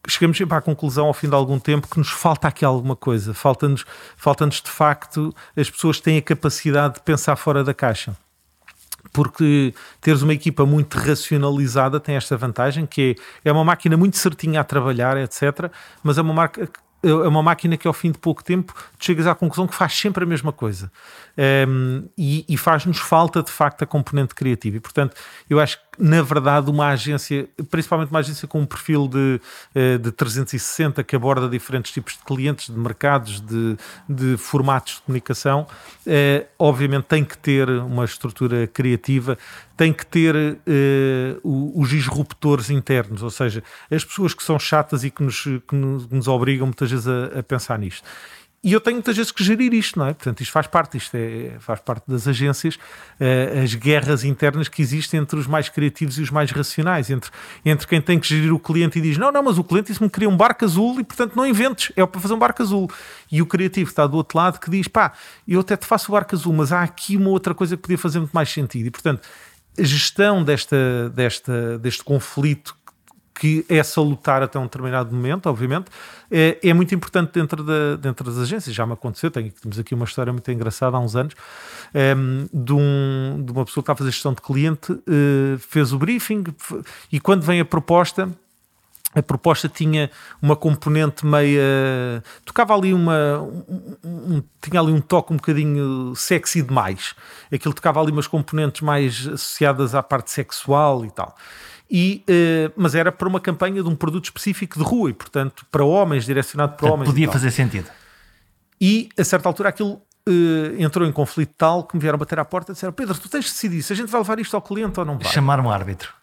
Chegamos sempre à conclusão, ao fim de algum tempo, que nos falta aqui alguma coisa, falta-nos falta de facto, as pessoas têm a capacidade de pensar fora da caixa porque teres uma equipa muito racionalizada tem esta vantagem que é, é uma máquina muito certinha a trabalhar, etc. Mas é uma marca é uma máquina que ao fim de pouco tempo chegas à conclusão que faz sempre a mesma coisa um, e, e faz-nos falta de facto a componente criativa e portanto eu acho que na verdade uma agência, principalmente uma agência com um perfil de, eh, de 360 que aborda diferentes tipos de clientes, de mercados, de, de formatos de comunicação, eh, obviamente tem que ter uma estrutura criativa, tem que ter eh, os disruptores internos, ou seja, as pessoas que são chatas e que nos, que nos, nos obrigam muitas vezes a, a pensar nisto. E eu tenho muitas vezes que gerir isto, não é? Portanto, isto faz parte, isto é, faz parte das agências, uh, as guerras internas que existem entre os mais criativos e os mais racionais, entre, entre quem tem que gerir o cliente e diz: Não, não, mas o cliente disse-me que queria um barco azul e, portanto, não inventes, é para fazer um barco azul. E o criativo está do outro lado que diz: Pá, eu até te faço o barco azul, mas há aqui uma outra coisa que podia fazer muito mais sentido. E, portanto, a gestão desta, desta, deste conflito que é salutar até um determinado momento, obviamente, é, é muito importante dentro, da, dentro das agências. Já me aconteceu, tenho, temos aqui uma história muito engraçada há uns anos, é, de, um, de, uma pessoa que está a fazer gestão de cliente, é, fez o briefing e quando vem a proposta, a proposta tinha uma componente meia. tocava ali uma. Um, um, tinha ali um toque um bocadinho sexy demais. Aquilo tocava ali umas componentes mais associadas à parte sexual e tal e, uh, mas era para uma campanha de um produto específico de rua e, portanto, para homens, direcionado para homens. Podia fazer sentido. E, a certa altura, aquilo uh, entrou em conflito tal que me vieram bater à porta e disseram: Pedro, tu tens de decidir se a gente vai levar isto ao cliente ou não vai. Chamar um árbitro.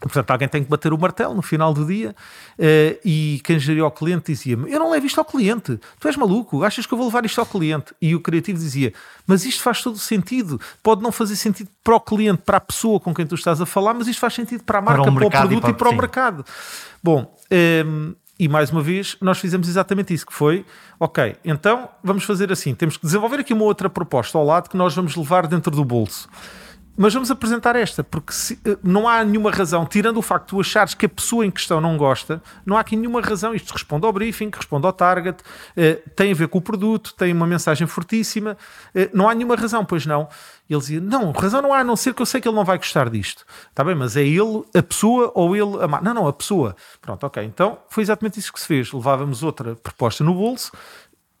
Portanto, alguém tem que bater o martelo no final do dia uh, e quem geria ao cliente dizia-me: Eu não levo isto ao cliente, tu és maluco, achas que eu vou levar isto ao cliente? E o criativo dizia: Mas isto faz todo sentido. Pode não fazer sentido para o cliente, para a pessoa com quem tu estás a falar, mas isto faz sentido para a marca, para o, para o produto e para, e para o mercado. Bom, um, ehm, E mais uma vez, nós fizemos exatamente isso, que foi, ok, então vamos fazer assim, temos que desenvolver aqui uma outra proposta ao lado que nós vamos levar dentro do bolso. Mas vamos apresentar esta, porque se, eh, não há nenhuma razão, tirando o facto de tu achares que a pessoa em questão não gosta, não há aqui nenhuma razão. Isto responde ao briefing, responde ao target, eh, tem a ver com o produto, tem uma mensagem fortíssima. Eh, não há nenhuma razão, pois não. Ele dizia: Não, razão não há, a não ser que eu sei que ele não vai gostar disto. Está bem, mas é ele a pessoa ou ele a marca? Não, não, a pessoa. Pronto, ok. Então foi exatamente isso que se fez. Levávamos outra proposta no bolso,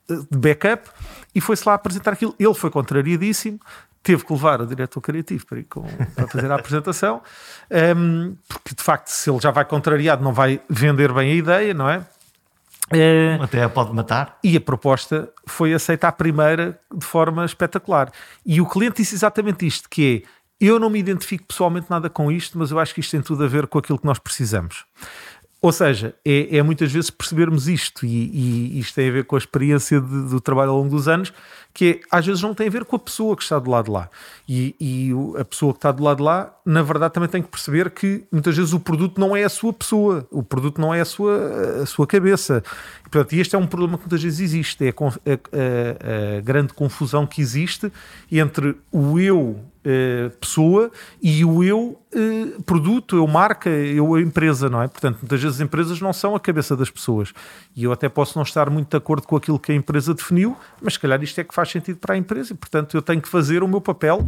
de backup, e foi-se lá apresentar aquilo. Ele foi contrariadíssimo, teve que levar o diretor criativo para, ir com, para fazer a apresentação, um, porque de facto, se ele já vai contrariado, não vai vender bem a ideia, não é? é Até a pode matar. E a proposta foi aceita a primeira de forma espetacular. E o cliente disse exatamente isto: que é eu não me identifico pessoalmente nada com isto, mas eu acho que isto tem tudo a ver com aquilo que nós precisamos. Ou seja, é, é, muitas vezes percebermos isto, e, e, isto tem a ver com a experiência de, do trabalho ao longo dos anos, que é, às vezes não tem a ver com a pessoa que está do lado de lá. E, e, a pessoa que está do lado de lá, na verdade, também tem que perceber que muitas vezes o produto não é a sua pessoa, o produto não é a sua, a sua cabeça. E, portanto, este é um problema que muitas vezes existe, é a, a, a grande confusão que existe entre o eu uh, pessoa e o eu uh, produto, eu marca, eu empresa, não é? Portanto, muitas vezes as empresas não são a cabeça das pessoas. E eu até posso não estar muito de acordo com aquilo que a empresa definiu, mas se calhar isto é que faz sentido para a empresa e, portanto, eu tenho que fazer o meu papel.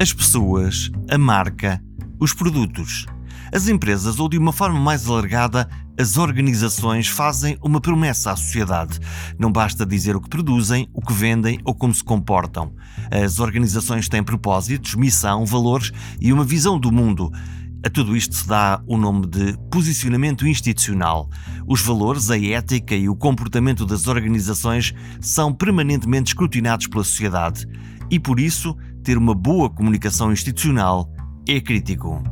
As pessoas, a marca, os produtos. As empresas, ou de uma forma mais alargada, as organizações fazem uma promessa à sociedade. Não basta dizer o que produzem, o que vendem ou como se comportam. As organizações têm propósitos, missão, valores e uma visão do mundo. A tudo isto se dá o nome de posicionamento institucional. Os valores, a ética e o comportamento das organizações são permanentemente escrutinados pela sociedade. E por isso, ter uma boa comunicação institucional é crítico.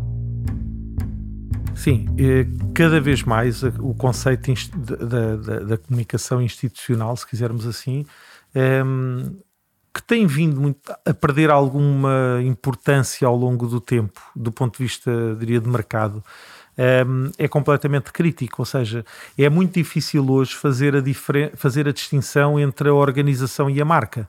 Sim, cada vez mais o conceito da, da, da comunicação institucional, se quisermos assim, é, que tem vindo muito a perder alguma importância ao longo do tempo, do ponto de vista, diria, de mercado, é, completamente crítico. Ou seja, é muito difícil hoje fazer a, fazer a distinção entre a organização e a marca.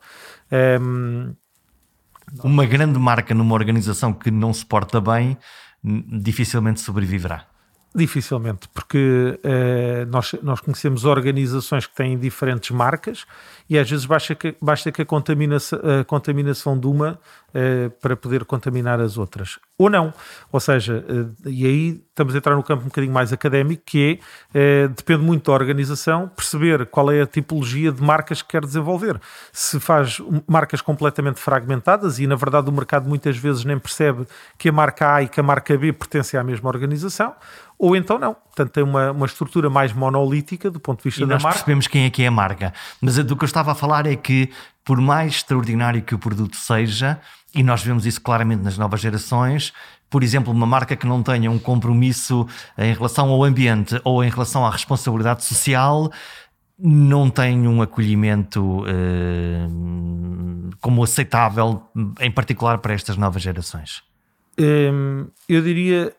Uma grande marca numa organização que não se porta bem dificilmente sobreviverá. Dificilmente, porque uh, nós, nós conhecemos organizações que têm diferentes marcas e às vezes basta que, basta que a, contaminação, a contaminação de uma uh, para poder contaminar as outras. Ou não. Ou seja, uh, e aí estamos a entrar no campo um bocadinho mais académico, que é, depende muito da organização, perceber qual é a tipologia de marcas que quer desenvolver. Se faz marcas completamente fragmentadas e, na verdade, o mercado muitas vezes nem percebe que a marca A e que a marca B pertencem à mesma organização, ou então não. Portanto, tem uma, uma estrutura mais monolítica do ponto de vista e da nós marca. percebemos quem é que é a marca. Mas do que eu estava a falar é que, por mais extraordinário que o produto seja, e nós vemos isso claramente nas novas gerações, por exemplo, uma marca que não tenha um compromisso em relação ao ambiente ou em relação à responsabilidade social, não tem um acolhimento eh, como aceitável, em particular para estas novas gerações. Hum, eu diria,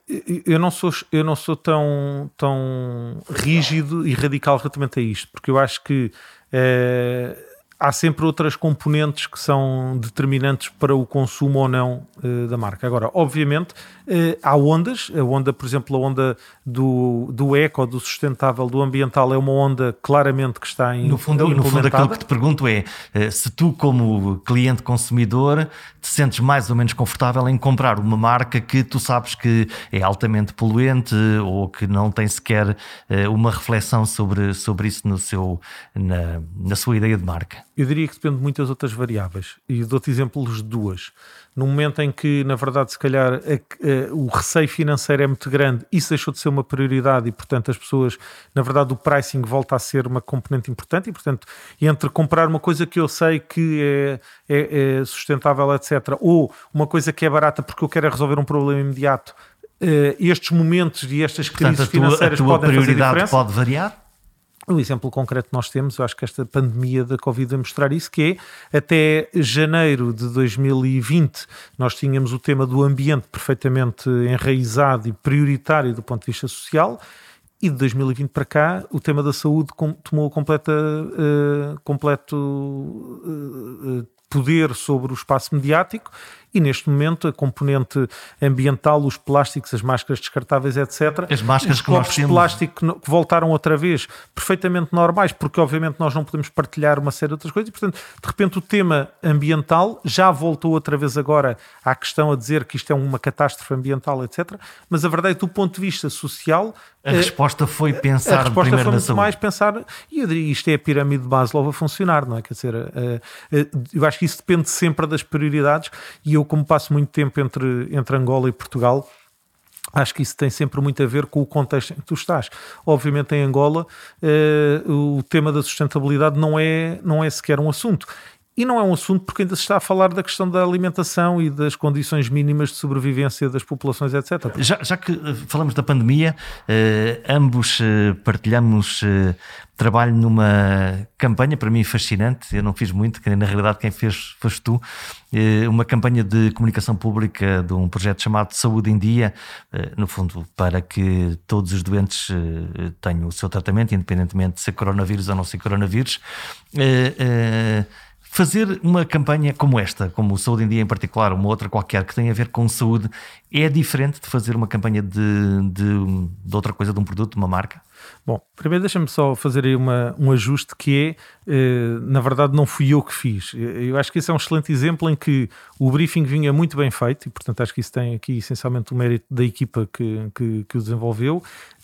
eu não sou, eu não sou tão, tão rígido e radical relativamente a isto, porque eu acho que eh, há sempre outras componentes que são determinantes para o consumo ou não uh, da marca. Agora, obviamente, uh, há ondas. A onda, por exemplo, a onda do, do eco, do sustentável, do ambiental, é uma onda claramente que está em. No fundo, no fundo aquilo que te pergunto é uh, se tu, como cliente consumidor, te sentes mais ou menos confortável em comprar uma marca que tu sabes que é altamente poluente ou que não tem sequer uma reflexão sobre, sobre isso no seu, na, na sua ideia de marca. Eu diria que depende de muitas outras variáveis. E dou-te exemplos de duas. No momento em que, na verdade, se calhar a, a, o receio financeiro é muito grande, isso deixou de ser uma prioridade e, portanto, as pessoas, na verdade, o pricing volta a ser uma componente importante e, portanto, entre comprar uma coisa que eu sei que é, é, é sustentável, etc., ou uma coisa que é barata porque eu quero resolver um problema imediato, uh, estes momentos e estas crises portanto, a tua, financeiras a tua podem prioridade pode variar? O exemplo concreto que nós temos, eu acho que esta pandemia da Covid vai mostrar isso, que é até janeiro de 2020 nós tínhamos o tema do ambiente perfeitamente enraizado e prioritário do ponto de vista social e de 2020 para cá o tema da saúde tomou completa, uh, completo uh, poder sobre o espaço mediático e neste momento a componente ambiental, os plásticos, as máscaras descartáveis, etc. As máscaras os copos de plástico que voltaram outra vez perfeitamente normais, porque obviamente nós não podemos partilhar uma série de outras coisas e, portanto, de repente o tema ambiental já voltou outra vez agora à questão a dizer que isto é uma catástrofe ambiental, etc. Mas a verdade é que do ponto de vista social a resposta foi pensar a resposta primeiro foi muito mais pensar, e eu diria isto é a pirâmide de Maslow a funcionar, não é? Quer dizer, eu acho que isso depende sempre das prioridades e eu, como passo muito tempo entre, entre Angola e Portugal, Acho que isso tem sempre muito a ver com o contexto em que tu estás. Obviamente, em Angola, eh, o tema da sustentabilidade não é, não é sequer um assunto. E não é um assunto porque ainda se está a falar da questão da alimentação e das condições mínimas de sobrevivência das populações, etc. Já, já que eh, falamos da pandemia, eh, ambos eh, partilhamos eh, trabalho numa campanha, para mim fascinante, eu não fiz muito, que na realidade quem fez foste tu, eh, uma campanha de comunicação pública de um projeto chamado Saúde em Dia, eh, no fundo, para que todos os doentes tenham o seu tratamento, independentemente de ser coronavírus ou não ser coronavírus Fazer uma campanha como esta, como o Saúde em Dia em particular, uma outra qualquer que tenha a ver com saúde, é diferente de fazer uma campanha de, de, de outra coisa, de um produto, de uma marca? Bom, primeiro deixa-me só fazer aí uma, um ajuste que é, eh, na verdade, não fui eu que fiz. Eu acho que esse é um excelente exemplo em que o briefing vinha muito bem feito e, portanto, acho que isso tem aqui essencialmente o mérito da equipa que, que, que o desenvolveu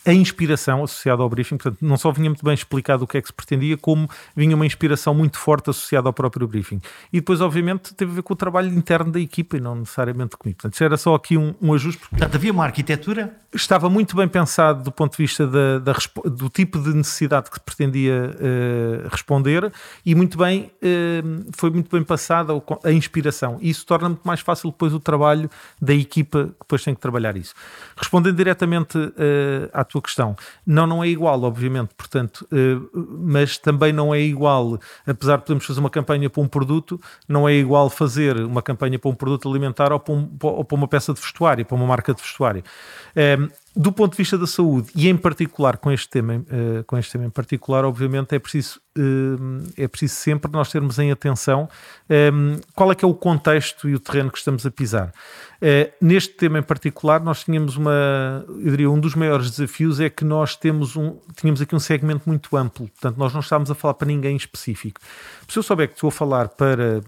a inspiração associada ao briefing, portanto, não só vinha muito bem explicado o que é que se pretendia, como vinha uma inspiração muito forte associada ao próprio briefing. E depois, obviamente, teve a ver com o trabalho interno da equipa e não necessariamente comigo. Portanto, era só aqui um, um ajuste. Porque portanto, havia uma arquitetura? Estava muito bem pensado do ponto de vista da, da do tipo de necessidade que se pretendia uh, responder e muito bem, uh, foi muito bem passada a inspiração. E isso torna muito mais fácil depois o trabalho da equipa que depois tem que trabalhar isso. Respondendo diretamente uh, à tua questão. Não, não é igual, obviamente, portanto, eh, mas também não é igual, apesar de podermos fazer uma campanha para um produto, não é igual fazer uma campanha para um produto alimentar ou para, um, ou para uma peça de vestuário, para uma marca de vestuário. Do ponto de vista da saúde e em particular com este tema, uh, com este tema em particular, obviamente é preciso uh, é preciso sempre nós termos em atenção um, qual é que é o contexto e o terreno que estamos a pisar. Uh, neste tema em particular, nós tínhamos uma, eu diria, um dos maiores desafios é que nós temos um, tínhamos aqui um segmento muito amplo, portanto nós não estávamos a falar para ninguém específico. Se eu souber que estou a falar para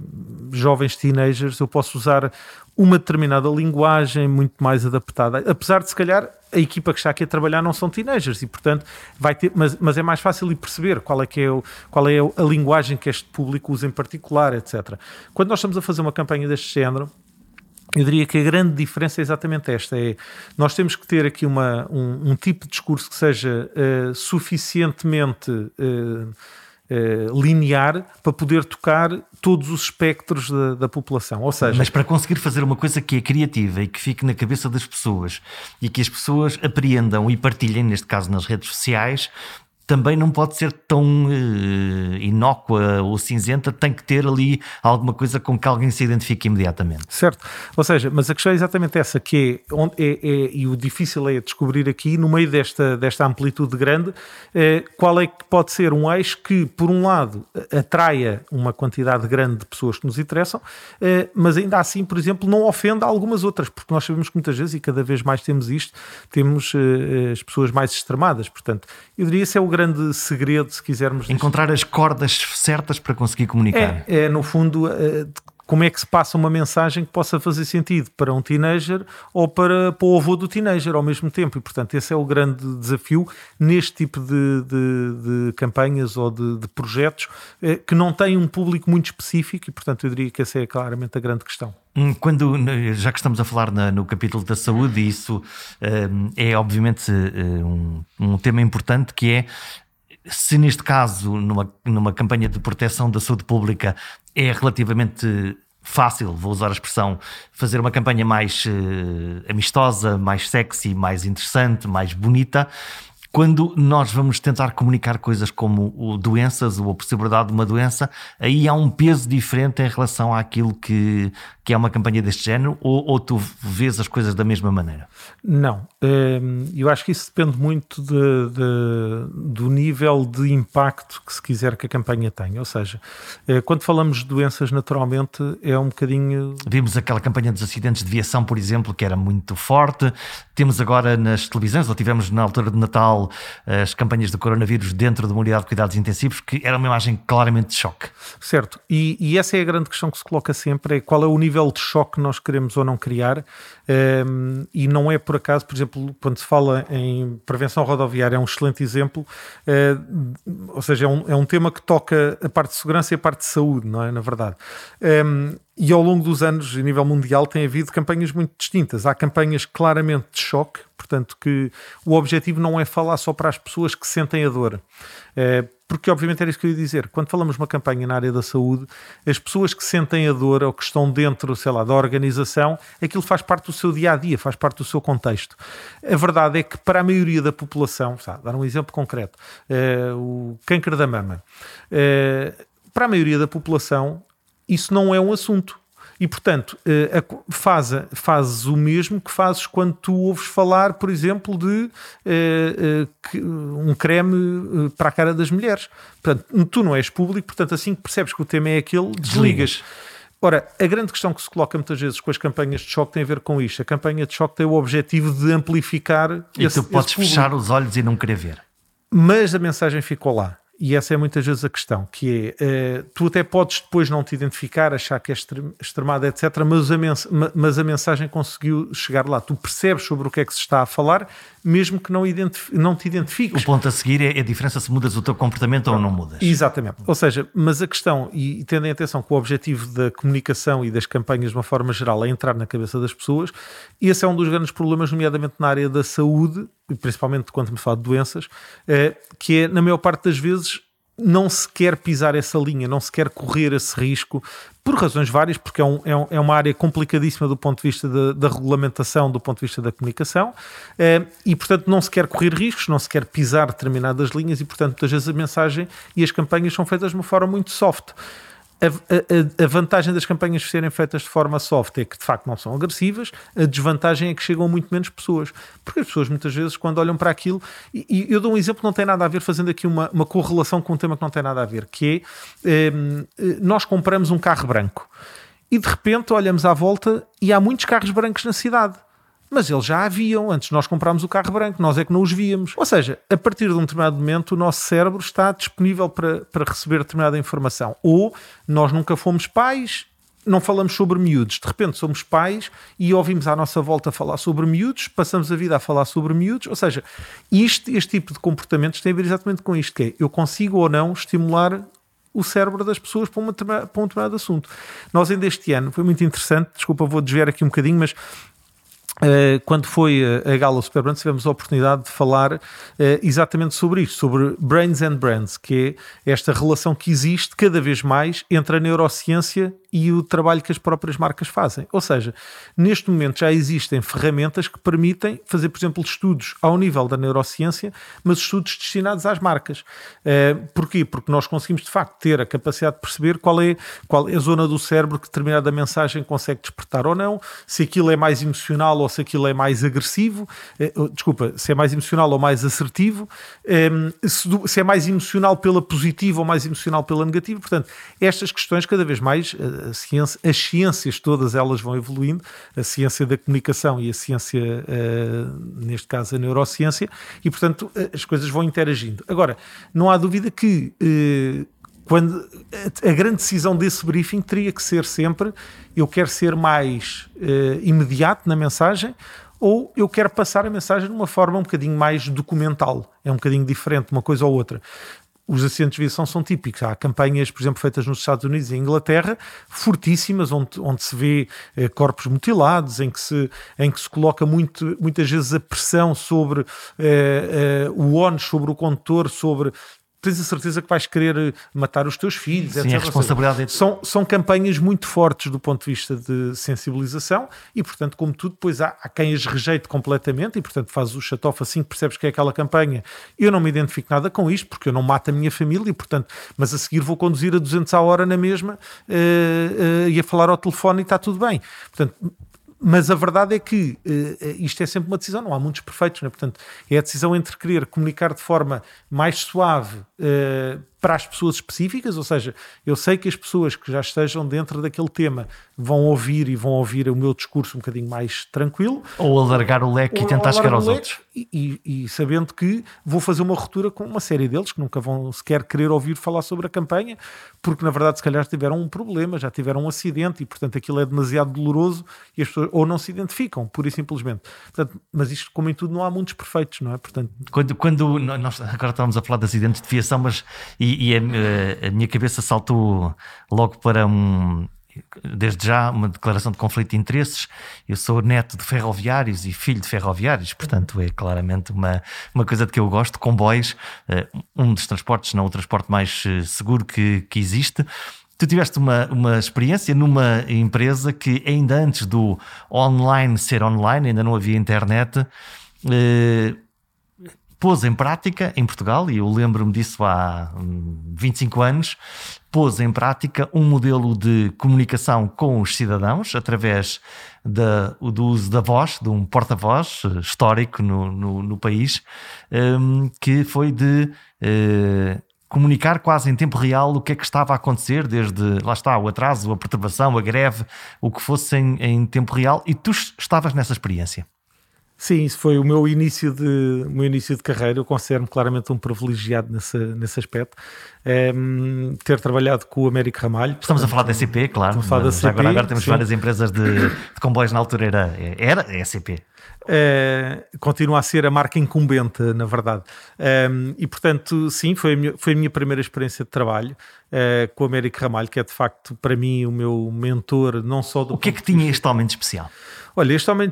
jovens teenagers, eu posso usar uma determinada linguagem muito mais adaptada, apesar de se calhar a equipa que está aqui a trabalhar não são teenagers e portanto vai ter, mas, mas é mais fácil perceber qual é que é, o, qual é a linguagem que este público usa em particular, etc. Quando nós estamos a fazer uma campanha deste género, eu diria que a grande diferença é exatamente esta: é nós temos que ter aqui uma, um, um tipo de discurso que seja uh, suficientemente uh, uh, linear para poder tocar todos os espectros da, da, população. Ou seja, mas para conseguir fazer uma coisa que é criativa e que fique na cabeça das pessoas e que as pessoas apreendam e partilhem, neste caso nas redes sociais, também não pode ser tão uh, inócua ou cinzenta, tem que ter ali alguma coisa com que alguém se identifique imediatamente. Certo, ou seja, mas a questão é exatamente essa, que é, onde é, é e o difícil é descobrir aqui, no meio desta, desta amplitude grande, é, qual é que pode ser um eixo que, por um lado, atraia uma quantidade grande de pessoas que nos interessam, é, mas ainda assim, por exemplo, não ofenda algumas outras, porque nós sabemos que muitas vezes, e cada vez mais temos isto, temos as pessoas mais extremadas, portanto, eu diria que esse é o grande grande segredo, se quisermos. Encontrar as cordas certas para conseguir comunicar. É, é no fundo, é, como é que se passa uma mensagem que possa fazer sentido para um teenager ou para, para o avô do teenager ao mesmo tempo. E, portanto, esse é o grande desafio neste tipo de, de, de campanhas ou de, de projetos é, que não têm um público muito específico e, portanto, eu diria que essa é claramente a grande questão. Hum, quando, já que estamos a falar na, no capítulo da saúde, isso um, é obviamente um, um tema importante que é se neste caso, numa, numa campanha de proteção da saúde pública, é relativamente fácil, vou usar a expressão, fazer uma campanha mais uh, amistosa, mais sexy, mais interessante, mais bonita, Quando nós vamos tentar comunicar coisas como doenças ou a possibilidade de uma doença, aí há um peso diferente em relação àquilo que, que é uma campanha deste género, ou, ou tu vês as coisas da mesma maneira? Não. Hum, eu acho que isso depende muito de, de, do nível de impacto que se quiser que a campanha tenha. Ou seja, eh, quando falamos de doenças, naturalmente é um bocadinho. Vimos aquela campanha dos acidentes de viação, por exemplo, que era muito forte. Temos agora nas televisões, ou tivemos na altura de Natal as campanhas do coronavírus dentro de uma unidade de cuidados intensivos, que era uma imagem claramente de choque. Certo, e, e essa é a grande questão que se coloca sempre: é qual é o nível de choque que nós queremos ou não criar. Um, ehm, e não é por acaso, por exemplo, quando se fala em prevenção rodoviária, é um excelente exemplo, uh, ou seja, é um, é um tema que toca a parte de segurança e a parte de saúde, não é? Na verdade. Um, ehm, e ao longo dos anos, a nível mundial, tem havido campanhas muito distintas. Há campanhas claramente de choque, portanto, que o objetivo não é falar só para as pessoas que sentem a dor. É, porque, obviamente, era isso que eu ia dizer. Quando falamos uma campanha na área da saúde, as pessoas que sentem a dor ou que estão dentro, sei lá, da organização, aquilo faz parte do seu dia a dia, faz parte do seu contexto. A verdade é que, para a maioria da população, sabe, dar um exemplo concreto, é, o câncer da mama. É, para a maioria da população, isso não é um assunto. E, portanto, eh, faz, fazes o mesmo que fazes quando tu ouves falar, por exemplo, de eh, eh, um creme para a cara das mulheres. Portanto, tu não és público, portanto, assim que percebes que o tema é aquele, desligas. Ora, a grande questão que se coloca muitas vezes com as campanhas de choque tem a ver com isto. A campanha de choque tem o objetivo de amplificar. E esse, tu podes fechar os olhos e não querer ver. Mas a mensagem ficou lá e essa é muitas vezes a questão, que é, uh, tu até podes depois não te identificar, achar que é extremado, etc., mas a, mas a mensagem conseguiu chegar lá. Tu percebes sobre o que é que se está a falar, mesmo que não, não te identifiques. O ponto a seguir é a diferença se mudas o teu comportamento ou não mudas. Exatamente. Ou seja, mas a questão, e tendo em atenção que o objetivo da comunicação e das campanhas de uma forma geral é entrar na cabeça das pessoas, esse é um dos grandes problemas, nomeadamente na área da saúde, principalmente quando me falo de doenças, é, que é, na maior parte das vezes, não se quer pisar essa linha, não se quer correr esse risco, por razões várias, porque é, um, é, um, é uma área complicadíssima do ponto de vista da, da regulamentação, do ponto de vista da comunicação, eh, e portanto não se quer correr riscos, não se quer pisar determinadas linhas, e portanto muitas vezes a mensagem e as campanhas são feitas de uma forma muito soft a, a, a, vantagem das campanhas serem feitas de forma soft é que de facto não são agressivas, a desvantagem é que chegam muito menos pessoas, porque as pessoas muitas vezes quando olham para aquilo, e, e eu dou um exemplo que não tem nada a ver, fazendo aqui uma, uma correlação com um tema que não tem nada a ver, que é ehm, nós compramos um carro branco. E de repente olhamos à volta e há muitos carros brancos na cidade mas eles já haviam antes de nós comprarmos o carro branco, nós é que não os víamos. Ou seja, a partir de um determinado momento, o nosso cérebro está disponível para, para receber determinada informação. Ou nós nunca fomos pais, não falamos sobre miúdos, de repente somos pais e ouvimos à nossa volta falar sobre miúdos, passamos a vida a falar sobre miúdos, ou seja, isto, este tipo de comportamentos tem a ver exatamente com isto, que é eu consigo ou não estimular o cérebro das pessoas para, uma, para um determinado assunto. Nós ainda este ano, foi muito interessante, desculpa, vou desviar aqui um bocadinho, mas quando foi a Gala Super tivemos a oportunidade de falar uh, exatamente sobre isto, sobre Brains and Brands, que é esta relação que existe cada vez mais entre a neurociência e o trabalho que as próprias marcas fazem. Ou seja, neste momento já existem ferramentas que permitem fazer, por exemplo, estudos ao nível da neurociência, mas estudos destinados às marcas. Uh, porquê? Porque nós conseguimos, de facto, ter a capacidade de perceber qual é, qual é a zona do cérebro que determinada mensagem consegue despertar ou não, se aquilo é mais emocional ou se aquilo é mais agressivo, uh, desculpa, se é mais emocional ou mais assertivo, um, se, se, é mais emocional pela positiva ou mais emocional pela negativa. Portanto, estas questões cada vez mais uh, ciência, as ciências todas elas vão evoluindo, a ciência da comunicação e a ciência, uh, neste caso a neurociência, e portanto eh, as coisas vão interagindo. Agora, não há dúvida que uh, quando a grande decisão desse briefing teria que ser sempre eu quero ser mais uh, imediato na mensagem ou eu quero passar a mensagem de uma forma um bocadinho mais documental. É um bocadinho diferente uma coisa ou outra os acidentes de viação são típicos. Há campanhas, por exemplo, feitas nos Estados Unidos e Inglaterra, fortíssimas, onde, onde se vê eh, corpos mutilados, em que se, em que se coloca muito, muitas vezes a pressão sobre eh, eh, o ONU, sobre o condutor, sobre tens a certeza que vais querer matar os teus filhos, Sim, etc. a responsabilidade seja, são, são campanhas muito fortes do ponto de vista de sensibilização e, portanto, como tudo, depois há, há quem as rejeite completamente e, portanto, fazes o shut-off assim que percebes que é aquela campanha. Eu não me identifico nada com isto porque eu não mato a minha família e, portanto, mas a seguir vou conduzir a 200 à hora na mesma uh, uh, e a falar ao telefone e está tudo bem. Portanto, mas a verdade é que uh, isto é sempre uma decisão, não há muitos perfeitos, né? portanto, é a decisão entre querer comunicar de forma mais suave uh, para as pessoas específicas, ou seja, eu sei que as pessoas que já estejam dentro daquele tema vão ouvir e vão ouvir o meu discurso um bocadinho mais tranquilo. Ou alargar o leque e tentar chegar aos outros. E, e, e, sabendo que vou fazer uma ruptura com uma série deles que nunca vão sequer querer ouvir falar sobre a campanha, porque na verdade se calhar tiveram um problema, já tiveram um acidente e portanto aquilo é demasiado doloroso e as pessoas ou não se identificam, pura e simplesmente. Portanto, mas isto, como em tudo, não há muitos perfeitos, não é? Portanto... Quando, quando nós agora estávamos a falar de acidentes de fiação, mas e, e a, a minha cabeça saltou logo para um desde já uma declaração de conflito de interesses. Eu sou neto de ferroviários e filho de ferroviários, portanto é claramente uma, uma coisa de que eu gosto. Comboios, eh, um dos transportes, não o transporte mais eh, seguro que, que existe. Tu tiveste uma, uma experiência numa empresa que ainda antes do online ser online, ainda não havia internet, eh, pôs em prática em Portugal, e eu lembro-me disso há 25 hum, anos, pôs em prática um modelo de comunicação com os cidadãos através da, do uso da voz, de um porta-voz eh, histórico no, no, no país, um, que foi de uh, comunicar quase em tempo real o que é que estava a acontecer, desde lá está o atraso, a perturbação, a greve, o que fosse em, em tempo real, e tu estavas nessa experiência. Sim, isso foi o meu início de, meu início de carreira. Eu considero-me claramente um privilegiado nesse, nesse aspecto. É, ter trabalhado com o Américo Ramalho. Estamos a falar da SCP, claro. Estamos a falar da SCP, agora, agora temos sim. várias empresas de, de, comboios na altura, era, era a SCP. É, continua a ser a marca incumbente, na verdade. É, e portanto, sim, foi a minha, foi a minha primeira experiência de trabalho é, com o Américo Ramalho, que é de facto para mim o meu mentor, não só do. O que é que tinha este de especial? Olha, este homem,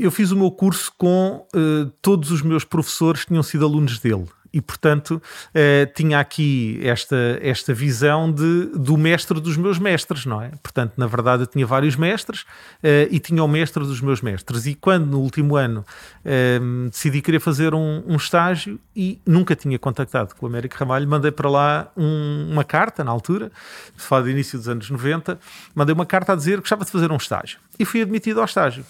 eu fiz o meu curso com uh, todos os meus professores que tinham sido alunos dele e, portanto, eh, tinha aqui esta, esta visão de, do mestre dos meus mestres, não é? Portanto, na verdade, eu tinha vários mestres eh, e tinha o mestre dos meus mestres. E quando, no último ano, eh, decidi querer fazer um, um, estágio e nunca tinha contactado com o Américo Ramalho, mandei para lá um, uma carta, na altura, fala do início dos anos 90, mandei uma carta a dizer que gostava de fazer um estágio. E fui admitido ao estágio.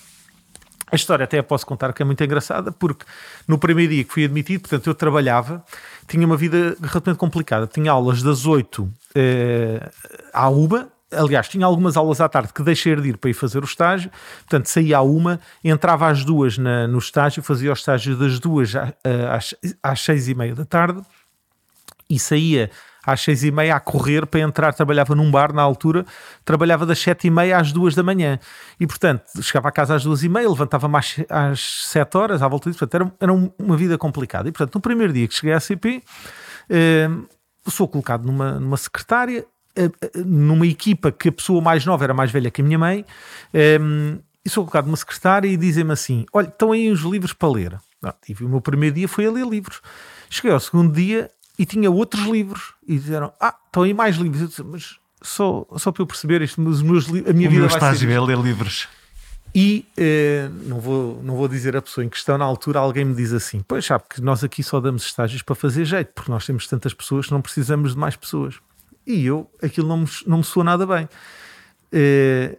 A história até a posso contar que é muito engraçada, porque no primeiro dia que fui admitido, portanto, eu trabalhava, tinha uma vida relativamente complicada. Tinha aulas das 8 eh, à uma, aliás, tinha algumas aulas à tarde que deixei de ir para ir fazer o estágio, portanto, saía à uma, entrava às duas na, no estágio, fazia o estágio das duas às, às seis e meia da tarde e saía às seis e meia a correr para entrar, trabalhava num bar na altura, trabalhava das sete e meia às duas da manhã. E portanto chegava a casa às duas e meia, levantava-me às, às sete horas à volta disso, portanto era, era uma vida complicada. E portanto no primeiro dia que cheguei à CP eh, sou colocado numa, numa secretária eh, eh, numa equipa que a pessoa mais nova era mais velha que a minha mãe eh, e sou colocado numa secretária e dizem-me assim, olha, estão aí os livros para ler. Não, o meu primeiro dia foi a ler livros. Cheguei ao segundo dia e tinha outros livros. E disseram: Ah, estão aí mais livros. Eu disse, mas só, só para eu perceber isto, mas meus, a minha o vida meu vai estágio ser. é ler livros. E eh, não, vou, não vou dizer a pessoa em questão, na altura alguém me diz assim: Pois sabe que nós aqui só damos estágios para fazer jeito, porque nós temos tantas pessoas que não precisamos de mais pessoas. E eu, aquilo não me, não me soa nada bem. Eh,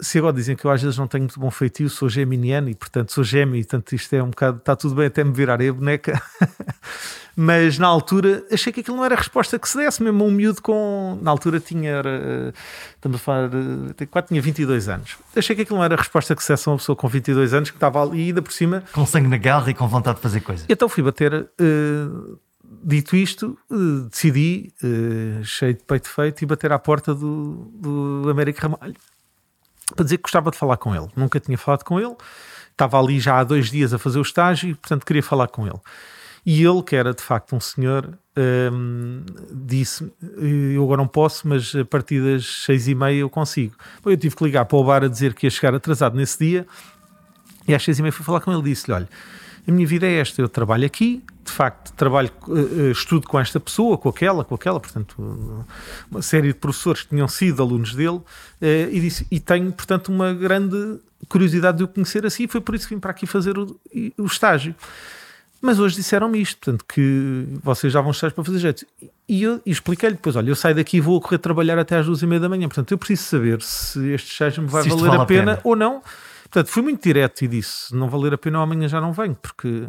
se agora dizem que eu às vezes não tenho muito bom feitio, sou geminiano e portanto sou gêmeo, e portanto isto é um bocado, está tudo bem até me virar a boneca. mas na altura achei que aquilo não era a resposta que se desse, mesmo um miúdo com. Na altura tinha. Era, estamos a falar. Quase tinha 22 anos. Achei que aquilo não era a resposta que se desse a uma pessoa com 22 anos que estava ali ainda por cima. Com sangue na garra e com vontade de fazer coisas. Então fui bater. Uh, dito isto, uh, decidi, uh, cheio de peito feito, e bater à porta do, do Américo Ramalho para dizer que gostava de falar com ele. Nunca tinha falado com ele, estava ali já há dois dias a fazer o estágio e, portanto, queria falar com ele. E ele, que era de facto um senhor, um, disse: Eu agora não posso, mas a partir das seis e meia eu consigo. Eu tive que ligar para o bar a dizer que ia chegar atrasado nesse dia. E às seis e meia fui falar com ele. Disse-lhe: Olha, a minha vida é esta, eu trabalho aqui, de facto, trabalho, uh, estudo com esta pessoa, com aquela, com aquela, portanto, uma série de professores que tinham sido alunos dele, uh, e, disse, e tenho, portanto, uma grande curiosidade de o conhecer assim, e foi por isso que vim para aqui fazer o, o estágio. Mas hoje disseram-me isto, portanto, que vocês já vão estar para fazer jeito. E eu expliquei-lhe depois: olha, eu saio daqui e vou correr trabalhar até às duas e meia da manhã. Portanto, eu preciso saber se este estágio me vai valer vale a, pena, a pena ou não. Portanto, fui muito direto e disse: não valer a pena, amanhã já não venho, porque.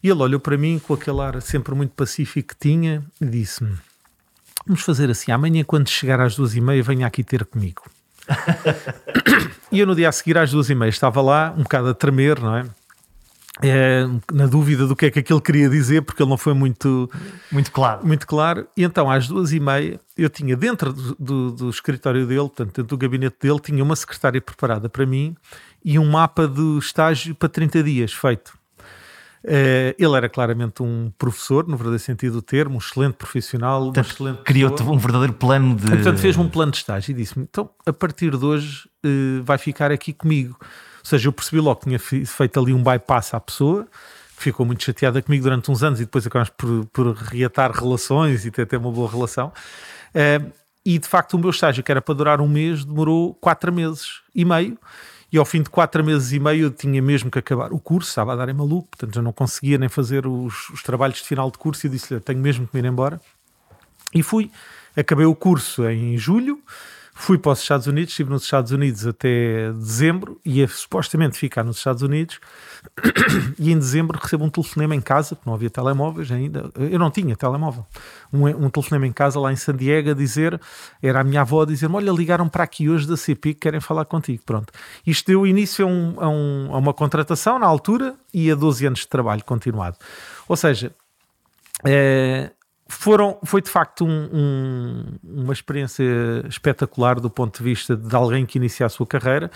E ele olhou para mim com aquele ar sempre muito pacífico que tinha e disse-me: Vamos fazer assim, amanhã, quando chegar às duas e meia, venha aqui ter comigo. e eu no dia a seguir, às duas e meia, estava lá, um bocado a tremer, não é? É, na dúvida do que é que aquilo queria dizer, porque ele não foi muito, muito claro. Muito claro. E então, às duas e meia, eu tinha dentro do, do, do, escritório dele, portanto, dentro do gabinete dele, tinha uma secretária preparada para mim e um mapa do estágio para 30 dias feito. Uh, ele era claramente um professor, no verdadeiro sentido do termo, um excelente profissional. Portanto, excelente criou-te um verdadeiro plano de. Portanto, fez-me um plano de estágio e disse-me: então, a partir de hoje, uh, vai ficar aqui comigo. Ou seja, eu percebi logo que tinha feito ali um bypass à pessoa, que ficou muito chateada comigo durante uns anos e depois acabamos por, por reatar relações e ter até uma boa relação. Uh, e de facto, o meu estágio, que era para durar um mês, demorou quatro meses e meio. E ao fim de quatro meses e meio eu tinha mesmo que acabar o curso, estava a dar em maluco, portanto já não conseguia nem fazer os, os trabalhos de final de curso e disse-lhe: tenho mesmo que me ir embora. E fui, acabei o curso em julho, Fui para os Estados Unidos, estive nos Estados Unidos até dezembro, ia supostamente ficar nos Estados Unidos, e em dezembro recebo um telefonema em casa, porque não havia telemóveis ainda, eu não tinha telemóvel, um, um telefonema em casa lá em San Diego a dizer, era a minha avó a dizer olha, ligaram para aqui hoje da CP que querem falar contigo, pronto. Isto deu início a, um, a, um, a uma contratação na altura e a 12 anos de trabalho continuado. Ou seja, é, foram, foi de facto um, um, uma experiência espetacular do ponto de vista de alguém que inicia a sua carreira,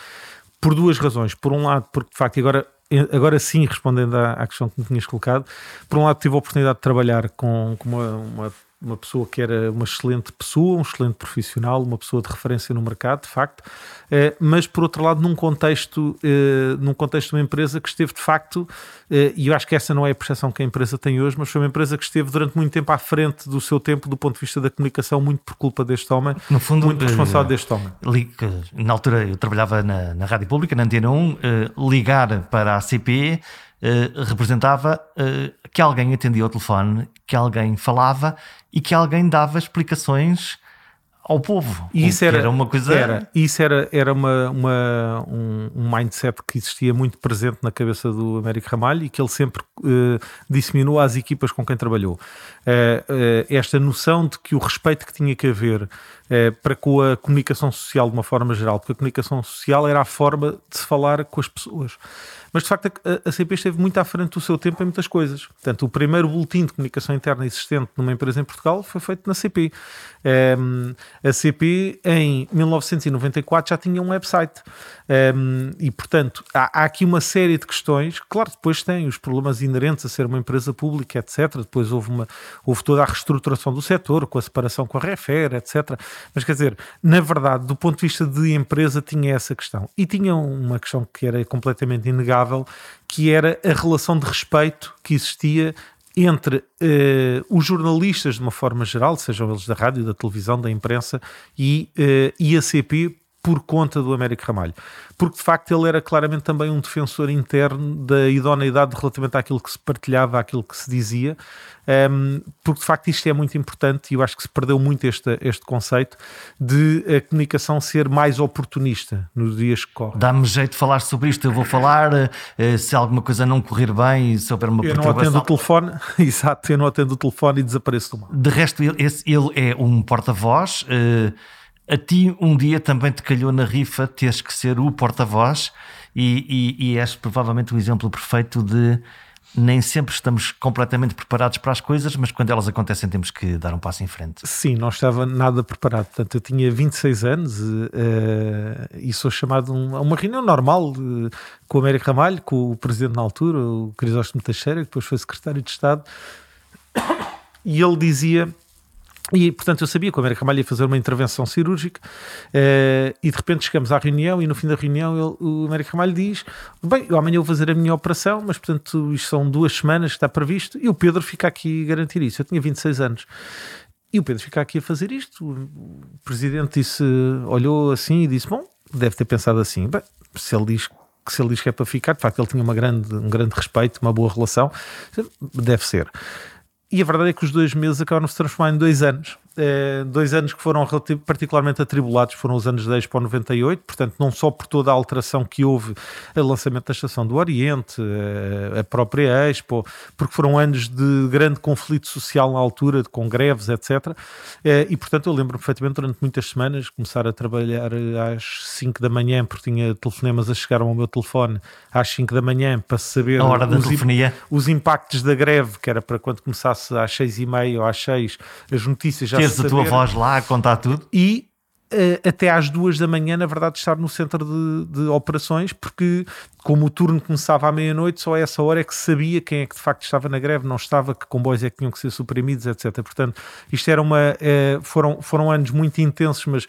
por duas razões. Por um lado, porque de facto, agora, agora sim, respondendo à, à questão que me tinhas colocado, por um lado, tive a oportunidade de trabalhar com, com uma, uma uma pessoa que era uma excelente pessoa, um excelente profissional, uma pessoa de referência no mercado, de facto, eh, mas por outro lado num contexto, eh, num contexto de uma empresa que esteve de facto, eh, e eu acho que essa não é a percepção que a empresa tem hoje, mas foi uma empresa que esteve durante muito tempo à frente do seu tempo do ponto de vista da comunicação, muito por culpa deste homem, no fundo, muito responsável deste homem. Na altura eu trabalhava na, na Rádio Pública, na Antena 1, ligar para a CPE Uh, representava uh, que alguém atendia ao telefone, que alguém falava e que alguém dava explicações ao povo. E isso era, era, uma coisa. Era, isso era, era uma, uma um, um, mindset que existia muito presente na cabeça do Américo Ramalho e que ele sempre uh, disseminou às equipas com quem trabalhou. Uh, uh, esta noção de que o respeito que tinha que haver para com a comunicação social de uma forma geral, porque a comunicação social era a forma de se falar com as pessoas. Mas de facto a, a CP esteve muito à frente do seu tempo em muitas coisas. Portanto, o primeiro boletim de comunicação interna existente numa empresa em Portugal foi feito na CP. Um, a CP em 1994 já tinha um website. Um, e portanto há, há, aqui uma série de questões. Claro, depois tem os problemas inerentes a ser uma empresa pública, etc. Depois houve, uma, houve toda a reestruturação do setor, com a separação com a Refer, etc. Mas quer dizer, na verdade, do ponto de vista de empresa, tinha essa questão. E tinha uma questão que era completamente inegável que era a relação de respeito que existia entre uh, os jornalistas, de uma forma geral, sejam eles da rádio, da televisão, da imprensa, e, uh, e a CP por conta do Américo Ramalho. Porque de facto ele era claramente também um defensor interno da idoneidade relativamente àquilo que se partilhava, àquilo que se dizia, um, porque de facto isto é muito importante e eu acho que se perdeu muito este, este conceito de a comunicação ser mais oportunista nos dias que correm. Dá-me jeito de falar sobre isto, eu vou falar uh, se alguma coisa não correr bem e se houver uma Eu não atendo o telefone, exato, eu não atendo o telefone e desapareço do mar. De resto, ele, esse, ele é um porta-voz. Uh, a ti um dia também te calhou na rifa teres que ser o porta-voz e, e, e és provavelmente o exemplo perfeito de nem sempre estamos completamente preparados para as coisas, mas quando elas acontecem temos que dar um passo em frente. Sim, não estava nada preparado. Portanto, eu tinha 26 anos uh, e sou chamado a uma reunião normal uh, com o Américo Ramalho, com o presidente na altura, o Crisóstomo Teixeira, que depois foi secretário de Estado, e ele dizia E, portanto, eu sabia que o Américo Ramalho ia fazer uma intervenção cirúrgica uh, e de repente chegamos à reunião e no fim da reunião ele, o Américo Ramalho diz bem, eu amanhã vou fazer a minha operação, mas portanto isto são duas semanas que está previsto e o Pedro fica aqui a garantir isso. Eu tinha 26 anos. E o Pedro fica aqui a fazer isto. O presidente disse, olhou assim e disse: Bom, deve ter pensado assim. Bem, se ele diz que se ele diz que é para ficar, de facto ele tinha uma grande, um grande respeito, uma boa relação, deve ser. E a verdade é que os dois meses acabaram se transformar em dois anos. É, dois anos que foram particularmente atribulados foram os anos de Expo 98, portanto, não só por toda a alteração que houve o lançamento da Estação do Oriente, a própria Expo, porque foram anos de grande conflito social na altura, com greves, etc. E, portanto, eu lembro perfeitamente durante muitas semanas começar a trabalhar às 5 da manhã, porque tinha telefonemas a chegar ao meu telefone às 5 da manhã para saber a os, os impactos da greve, que era para quando começasse às 6 e meia ou às 6, as notícias já teres a tua voz lá a contar tudo. E uh, até às duas da manhã, na verdade, estar no centro de, de operações, porque como o turno começava à meia-noite, só a essa hora é que sabia quem é que de facto estava na greve, não estava, que comboios é que tinham que ser suprimidos, etc. Portanto, isto era uma. Eh, foram, foram anos muito intensos, mas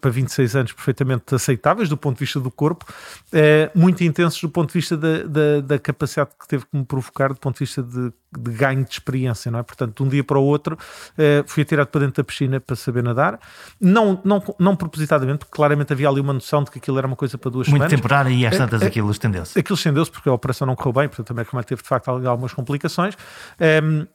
para 26 anos perfeitamente aceitáveis do ponto de vista do corpo, eh, muito intensos do ponto de vista da, da, da, capacidade que teve que me provocar, do ponto de vista de, de, ganho de experiência, não é? Portanto, de um dia para o outro, eh, fui atirado para dentro da piscina para saber nadar, não, não, não propositadamente, porque claramente havia ali uma noção de que aquilo era uma coisa para duas muito semanas. Muito temporário e às tantas aquilo estendeu-se. Aquilo estendeu-se porque a operação não correu bem, portanto também como teve de facto algumas complicações. Um, ehm,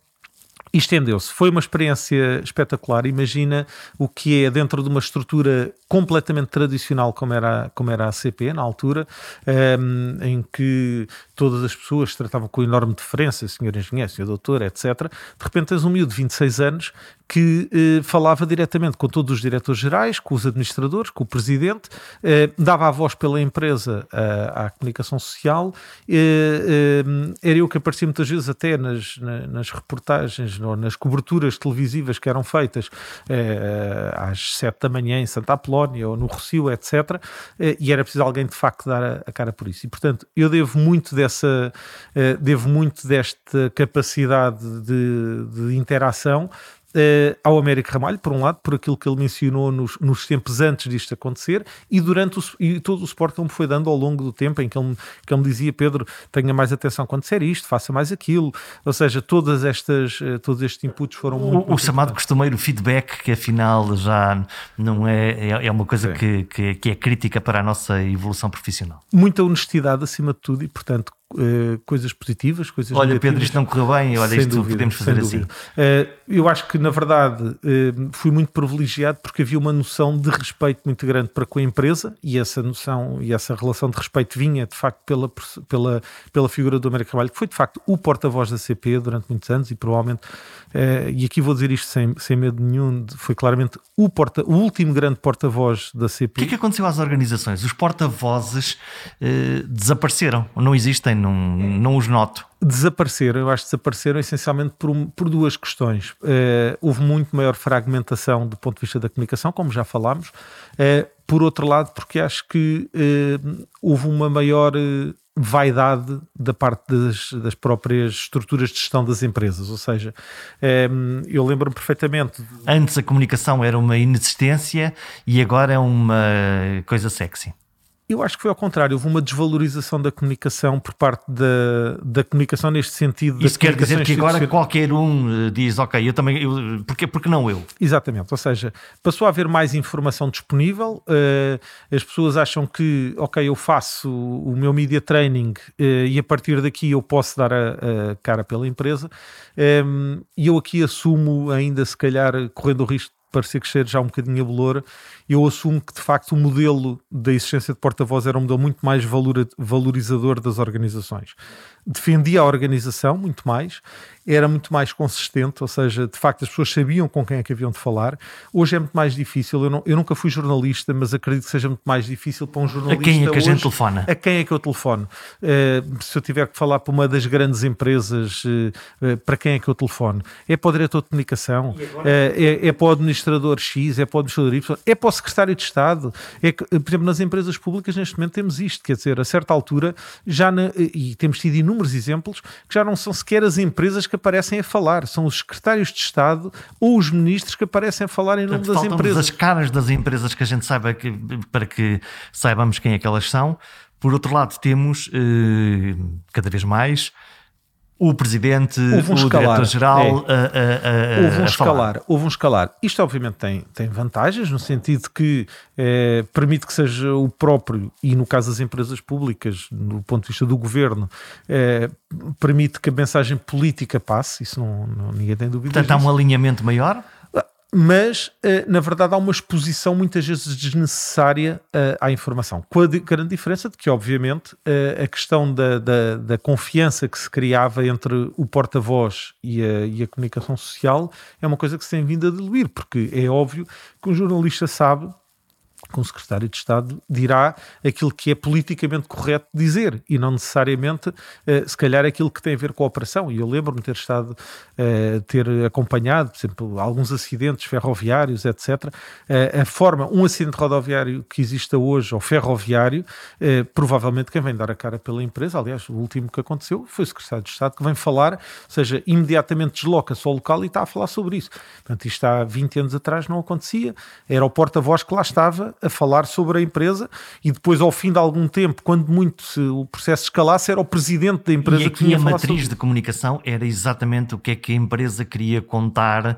estendeu-se. Foi uma experiência espetacular. Imagina o que é dentro de uma estrutura completamente tradicional como era, como era a CP na altura, um, ehm, em que todas as pessoas se tratavam com enorme diferença, senhor engenheiro, senhor doutor, etc. De repente tens um miúdo de 26 anos que eh, falava diretamente com todos os diretores gerais, com os administradores, com o presidente, eh, dava a voz pela empresa à, à comunicação social. Eh, eh, era eu que aparecia muitas vezes até nas, nas reportagens, nas coberturas televisivas que eram feitas eh, às 7 da manhã em Santa Apolónia ou no Rocio, etc. Eh, e era preciso alguém de facto dar a, a, cara por isso. E portanto, eu devo muito dessa, devo muito desta capacidade de, de interação Uh, ao Américo Ramalho, por um lado, por aquilo que ele mencionou nos, nos tempos antes disto acontecer e durante o, e todo o suporte que ele me foi dando ao longo do tempo em que ele, que ele me dizia, Pedro, tenha mais atenção quando disser isto, faça mais aquilo, ou seja, todas estas, uh, todos estes inputs foram o, muito... O, chamado costumeiro feedback, que afinal já não é, é, é uma coisa que, que, que é crítica para a nossa evolução profissional. Muita honestidade acima de tudo e, portanto, Uh, coisas positivas, coisas Olha, negativas. Pedro, isto não correu bem, olha, isto dúvida, podemos fazer assim. Uh, eu acho que, na verdade, uh, fui muito privilegiado porque havia uma noção de respeito muito grande para com a empresa e essa noção e essa relação de respeito vinha, de facto, pela, pela, pela figura do Américo Carvalho, que foi, de facto, o porta-voz da CP durante muitos anos e provavelmente, e aqui vou dizer isto sem, sem medo nenhum, foi claramente o, porta, o último grande porta-voz da CP. O que é que aconteceu às organizações? Os porta-vozes desapareceram, não existem não, não os noto. Desapareceram, eu acho que desapareceram essencialmente por, por duas questões. Uh, houve muito maior fragmentação do ponto de vista da comunicação, como já falámos. Uh, por outro lado, porque acho que uh, houve uma maior vaidade da parte das, das, próprias estruturas de gestão das empresas. Ou seja, eu lembro-me perfeitamente. Antes a comunicação era uma inexistência e agora é uma coisa sexy. Eu acho que foi ao contrário, houve uma desvalorização da comunicação por parte da, da comunicação neste sentido. Isso quer dizer que agora qualquer um eh, diz, ok, eu também, eu, porque, porque não eu? Exatamente, ou seja, passou a haver mais informação disponível, uh, as pessoas acham que, ok, eu faço o meu media training uh, e a partir daqui eu posso dar a, a cara pela empresa, um, e eu aqui assumo ainda, se calhar, correndo o risco parecer que cheiro já um bocadinho a bolor, eu assumo que de facto o modelo da existência de porta-voz era um modelo muito mais valorizador das organizações. Defendia a organização muito mais, era muito mais consistente, ou seja, de facto as pessoas sabiam com quem é que haviam de falar. Hoje é muito mais difícil. Eu, não, eu nunca fui jornalista, mas acredito que seja muito mais difícil para um jornalista. A quem é que hoje, a gente telefona? A quem é que eu telefono? Uh, se eu tiver que falar para uma das grandes empresas, uh, uh, para quem é que eu telefono? É para o diretor de comunicação? É, é, para o administrador X, é para o administrador Y, é para o secretário de Estado. É que, por exemplo, nas empresas públicas, neste momento, temos isto. Quer dizer, a certa altura, já na, e temos tido inúmeros exemplos, que já não são sequer as empresas que aparecem a falar, são os secretários de Estado ou os ministros que aparecem a falar em nome Portanto, das empresas. as caras das empresas que a gente saiba que, para que saibamos quem é que elas são. Por outro lado, temos eh, cada vez mais o presidente, um o diretor-geral é. a, a, a, houve um escalar, houve um escalar. Isto obviamente tem, tem vantagens no sentido que eh, permite que seja o próprio e no caso das empresas públicas, no ponto de vista do governo, eh, permite que a mensagem política passe. Isso não, não ninguém tem dúvida. Portanto, há um alinhamento maior mas uh, na verdade há uma exposição muitas vezes desnecessária uh, à informação, com a grande diferença de que, obviamente, uh, a questão da, da, da, confiança que se criava entre o porta-voz e e a comunicação social é uma coisa que se tem vindo a diluir, porque é óbvio que um jornalista sabe que um secretário de Estado dirá aquilo que é politicamente correto dizer e não necessariamente, uh, se calhar, aquilo que tem a ver com a operação. E eu lembro-me ter estado, uh, ter acompanhado, por exemplo, alguns acidentes ferroviários, etc. Eh, a forma, um acidente rodoviário que exista hoje, ou ferroviário, provavelmente quem vem dar a cara pela empresa, aliás, o último que aconteceu foi o secretário de Estado que vem falar, ou seja, imediatamente desloca-se ao local e está a falar sobre isso. Portanto, isto há 20 anos atrás não acontecia, era o porta-voz que lá estava a falar sobre a empresa e depois, ao fim de algum tempo, quando muito se, o processo escalasse, era o presidente da empresa e aqui que tinha a matriz sobre... de comunicação era exatamente o que é que a empresa queria contar uh,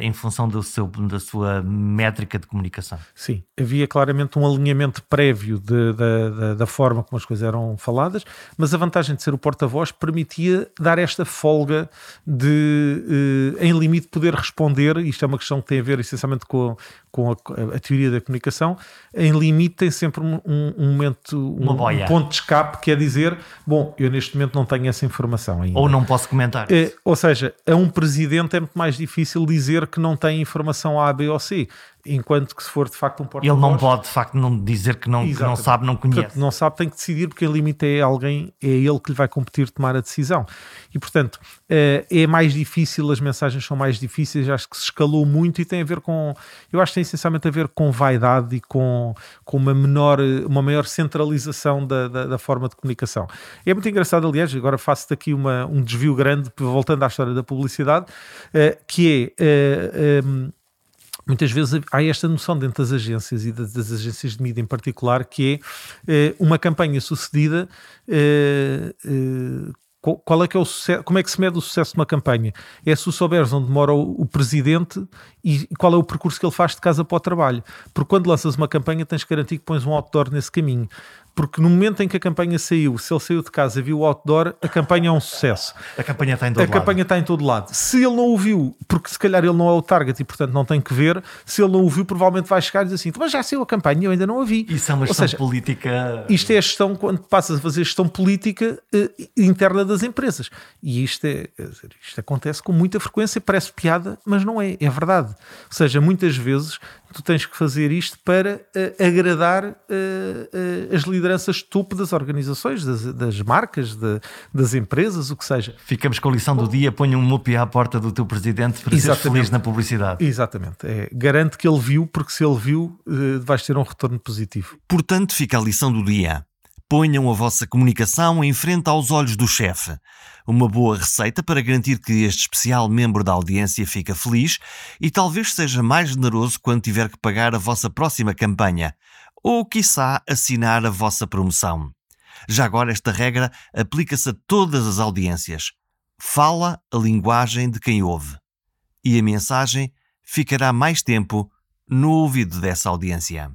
em função do seu, da sua métrica de comunicação. Sim, havia claramente um alinhamento prévio de, de, de, da forma como as coisas eram faladas, mas a vantagem de ser o porta-voz permitia dar esta folga de, uh, em limite, poder responder. Isto é uma questão que tem a ver essencialmente com, com a, a teoria da comunicação. Em limite, tem sempre um, um momento, um, um, ponto de escape, que é dizer: Bom, eu neste momento não tenho essa informação ainda. Ou não posso comentar. É, ou seja, a um presidente é muito mais difícil dizer que não tem informação A, B ou C enquanto que se for de facto um porta-voz... Ele não pode de facto não dizer que não, que não sabe, não conhece. Portanto, não sabe, tem que decidir porque em limite é alguém, é ele que lhe vai competir tomar a decisão. E portanto eh, é mais difícil, as mensagens são mais difíceis, acho que se escalou muito e tem a ver com, eu acho que tem essencialmente a ver com vaidade e com, com uma menor, uma maior centralização da, da, da forma de comunicação. É muito engraçado, aliás, agora faço daqui uma, um desvio grande, voltando à história da publicidade, eh, que é eh, muitas vezes há esta noção dentro das agências e das, das agências de mídia em particular que é eh, uma campanha sucedida eh, eh, qual é que é o sucesso, como é que se mede o sucesso de uma campanha? É se souberes onde mora o, o, presidente e qual é o percurso que ele faz de casa para o trabalho. Porque quando lanças uma campanha tens que garantir que pões um outdoor nesse caminho porque no momento em que a campanha saiu, se ele saiu de casa e viu o outdoor, a campanha é um sucesso. A campanha está em todo a lado. A campanha está em todo lado. Se ele não o viu, porque se calhar ele não é o target e portanto não tem que ver, se ele não o viu, provavelmente vai chegar e dizer assim: mas já saiu a campanha, eu ainda não a vi. Isso é uma gestão seja, política. Isto é a gestão quando passas a fazer gestão política eh, interna das empresas. E isto, é, isto acontece com muita frequência, parece piada, mas não é, é verdade. Ou seja, muitas vezes tu tens que fazer isto para uh, agradar uh, uh, as lideranças topo das organizações, das, das marcas, de, das empresas, o que seja. Ficamos com a lição do dia, ponha um mupi à porta do teu presidente para ser feliz na publicidade. Exatamente. É, garante que ele viu, porque se ele viu, vais ter um retorno positivo. Portanto, fica a lição do dia. Ponham a vossa comunicação em frente aos olhos do chefe. Uma boa receita para garantir que este especial membro da audiência fica feliz e talvez seja mais generoso quando tiver que pagar a vossa próxima campanha ou, quiçá, assinar a vossa promoção. Já agora, esta regra aplica-se a todas as audiências. Fala a linguagem de quem ouve. E a mensagem ficará mais tempo no ouvido dessa audiência.